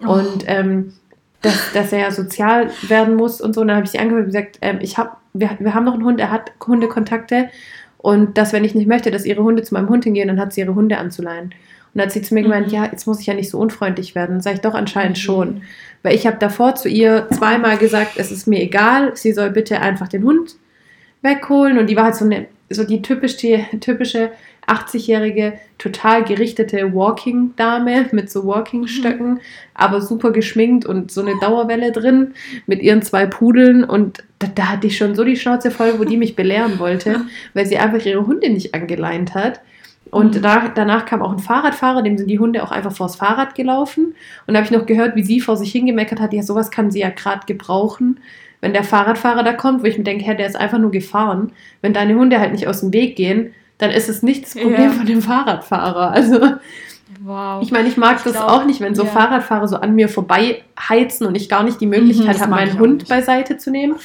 oh. und ähm, dass, dass er ja sozial werden muss und so. Und dann habe ich sie angehört und gesagt, ähm, ich hab, wir, wir haben noch einen Hund, er hat Hundekontakte und dass, wenn ich nicht möchte, dass ihre Hunde zu meinem Hund hingehen, dann hat sie ihre Hunde anzuleihen. Und dann hat sie zu mir gemeint, mhm. ja, jetzt muss ich ja nicht so unfreundlich werden. Sag ich doch anscheinend mhm. schon. Weil ich habe davor zu ihr zweimal gesagt, es ist mir egal, sie soll bitte einfach den Hund wegholen. Und die war halt so, eine, so die typische, typische 80-jährige, total gerichtete Walking-Dame mit so Walking-Stöcken, mhm. aber super geschminkt und so eine Dauerwelle drin mit ihren zwei Pudeln. Und da, da, hatte ich schon so die Schnauze voll, wo die mich belehren wollte, weil sie einfach ihre Hunde nicht angeleint hat. Und mhm. da, danach kam auch ein Fahrradfahrer, dem sind die Hunde auch einfach vors Fahrrad gelaufen. Und da habe ich noch gehört, wie sie vor sich hingemeckert hat, ja, sowas kann sie ja gerade gebrauchen wenn der Fahrradfahrer da kommt, wo ich mir denke, hey, der ist einfach nur gefahren. Wenn deine Hunde halt nicht aus dem Weg gehen, dann ist es nicht das Problem ja. von dem Fahrradfahrer. Also wow. ich meine, ich mag ich das glaub, auch nicht, wenn so ja. Fahrradfahrer so an mir vorbei heizen und ich gar nicht die Möglichkeit mhm, habe, meinen Hund beiseite zu nehmen.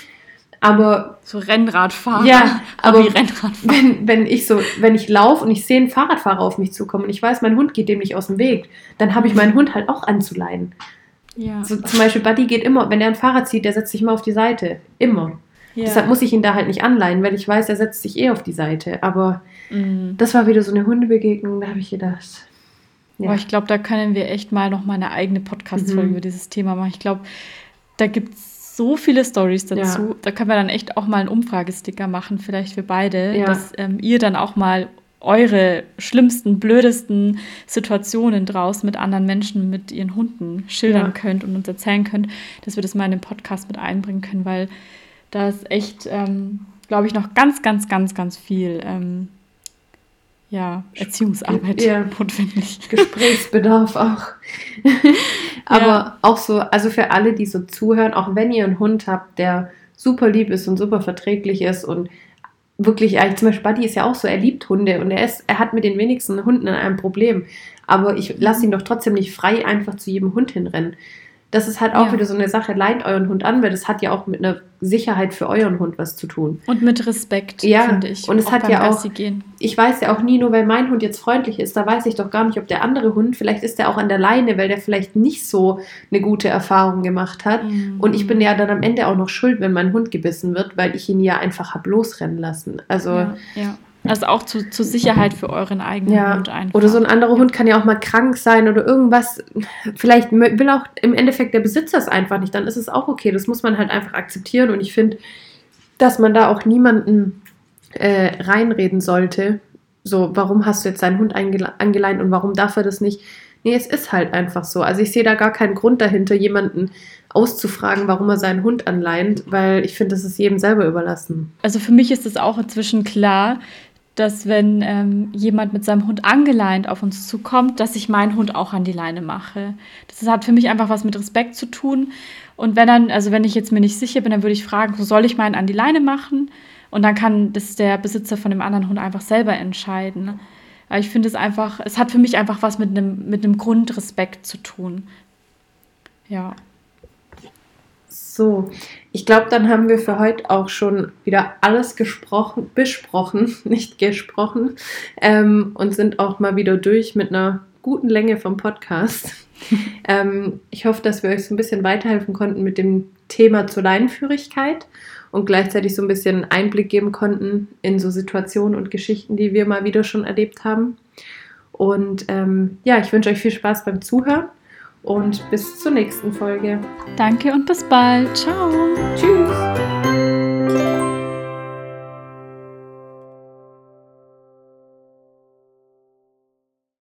Aber so Rennradfahrer. Ja, aber Rennradfahrer. Wenn, wenn ich so, wenn ich laufe und ich sehe einen Fahrradfahrer auf mich zukommen und ich weiß, mein Hund geht dem nicht aus dem Weg, dann habe ich meinen Hund halt auch anzuleihen. Ja. So, zum Beispiel Buddy geht immer, wenn er ein Fahrrad zieht, der setzt sich immer auf die Seite. Immer. Ja. Deshalb muss ich ihn da halt nicht anleihen, weil ich weiß, er setzt sich eh auf die Seite. Aber mhm. das war wieder so eine Hundebegegnung, da habe ich gedacht. Ja. Aber ich glaube, da können wir echt mal noch mal eine eigene Podcast-Folge mhm. über dieses Thema machen. Ich glaube, da gibt es so viele Stories dazu. Ja. Da können wir dann echt auch mal einen Umfragesticker machen, vielleicht für beide, ja. dass ähm, ihr dann auch mal eure schlimmsten, blödesten Situationen draußen mit anderen Menschen, mit ihren Hunden schildern ja. könnt und uns erzählen könnt, dass wir das mal in den Podcast mit einbringen können, weil da ist echt, ähm, glaube ich, noch ganz, ganz, ganz, ganz viel ähm, ja, Erziehungsarbeit ja. notwendig. Gesprächsbedarf auch. Aber ja. auch so, also für alle, die so zuhören, auch wenn ihr einen Hund habt, der super lieb ist und super verträglich ist und wirklich, zum Beispiel Buddy ist ja auch so, er liebt Hunde und er, ist, er hat mit den wenigsten Hunden ein Problem. Aber ich lasse ihn doch trotzdem nicht frei einfach zu jedem Hund hinrennen das ist halt auch ja. wieder so eine Sache, leint euren Hund an, weil das hat ja auch mit einer Sicherheit für euren Hund was zu tun. Und mit Respekt, ja. finde ich. Und es hat ja auch, ich weiß ja auch nie, nur weil mein Hund jetzt freundlich ist, da weiß ich doch gar nicht, ob der andere Hund, vielleicht ist der auch an der Leine, weil der vielleicht nicht so eine gute Erfahrung gemacht hat. Mhm. Und ich bin ja dann am Ende auch noch schuld, wenn mein Hund gebissen wird, weil ich ihn ja einfach habe losrennen lassen. Also ja, ja. Also auch zu, zur Sicherheit für euren eigenen ja. Hund einfach. Oder so ein anderer Hund kann ja auch mal krank sein oder irgendwas. Vielleicht will auch im Endeffekt der Besitzer es einfach nicht. Dann ist es auch okay. Das muss man halt einfach akzeptieren. Und ich finde, dass man da auch niemanden äh, reinreden sollte. So, warum hast du jetzt deinen Hund angeleint und warum darf er das nicht? Nee, es ist halt einfach so. Also ich sehe da gar keinen Grund dahinter, jemanden auszufragen, warum er seinen Hund anleint, weil ich finde, das ist jedem selber überlassen. Also für mich ist es auch inzwischen klar, dass wenn ähm, jemand mit seinem Hund angeleint auf uns zukommt, dass ich meinen Hund auch an die Leine mache. Das hat für mich einfach was mit Respekt zu tun. Und wenn dann, also wenn ich jetzt mir nicht sicher bin, dann würde ich fragen, so soll ich meinen an die Leine machen? Und dann kann das der Besitzer von dem anderen Hund einfach selber entscheiden. Aber ich finde es einfach, es hat für mich einfach was mit einem, mit einem Grundrespekt zu tun. Ja. So, ich glaube, dann haben wir für heute auch schon wieder alles gesprochen, besprochen, nicht gesprochen, ähm, und sind auch mal wieder durch mit einer guten Länge vom Podcast. ähm, ich hoffe, dass wir euch so ein bisschen weiterhelfen konnten mit dem Thema zur Leinenführigkeit und gleichzeitig so ein bisschen Einblick geben konnten in so Situationen und Geschichten, die wir mal wieder schon erlebt haben. Und ähm, ja, ich wünsche euch viel Spaß beim Zuhören und bis zur nächsten Folge. Danke und bis bald. Ciao. Tschüss.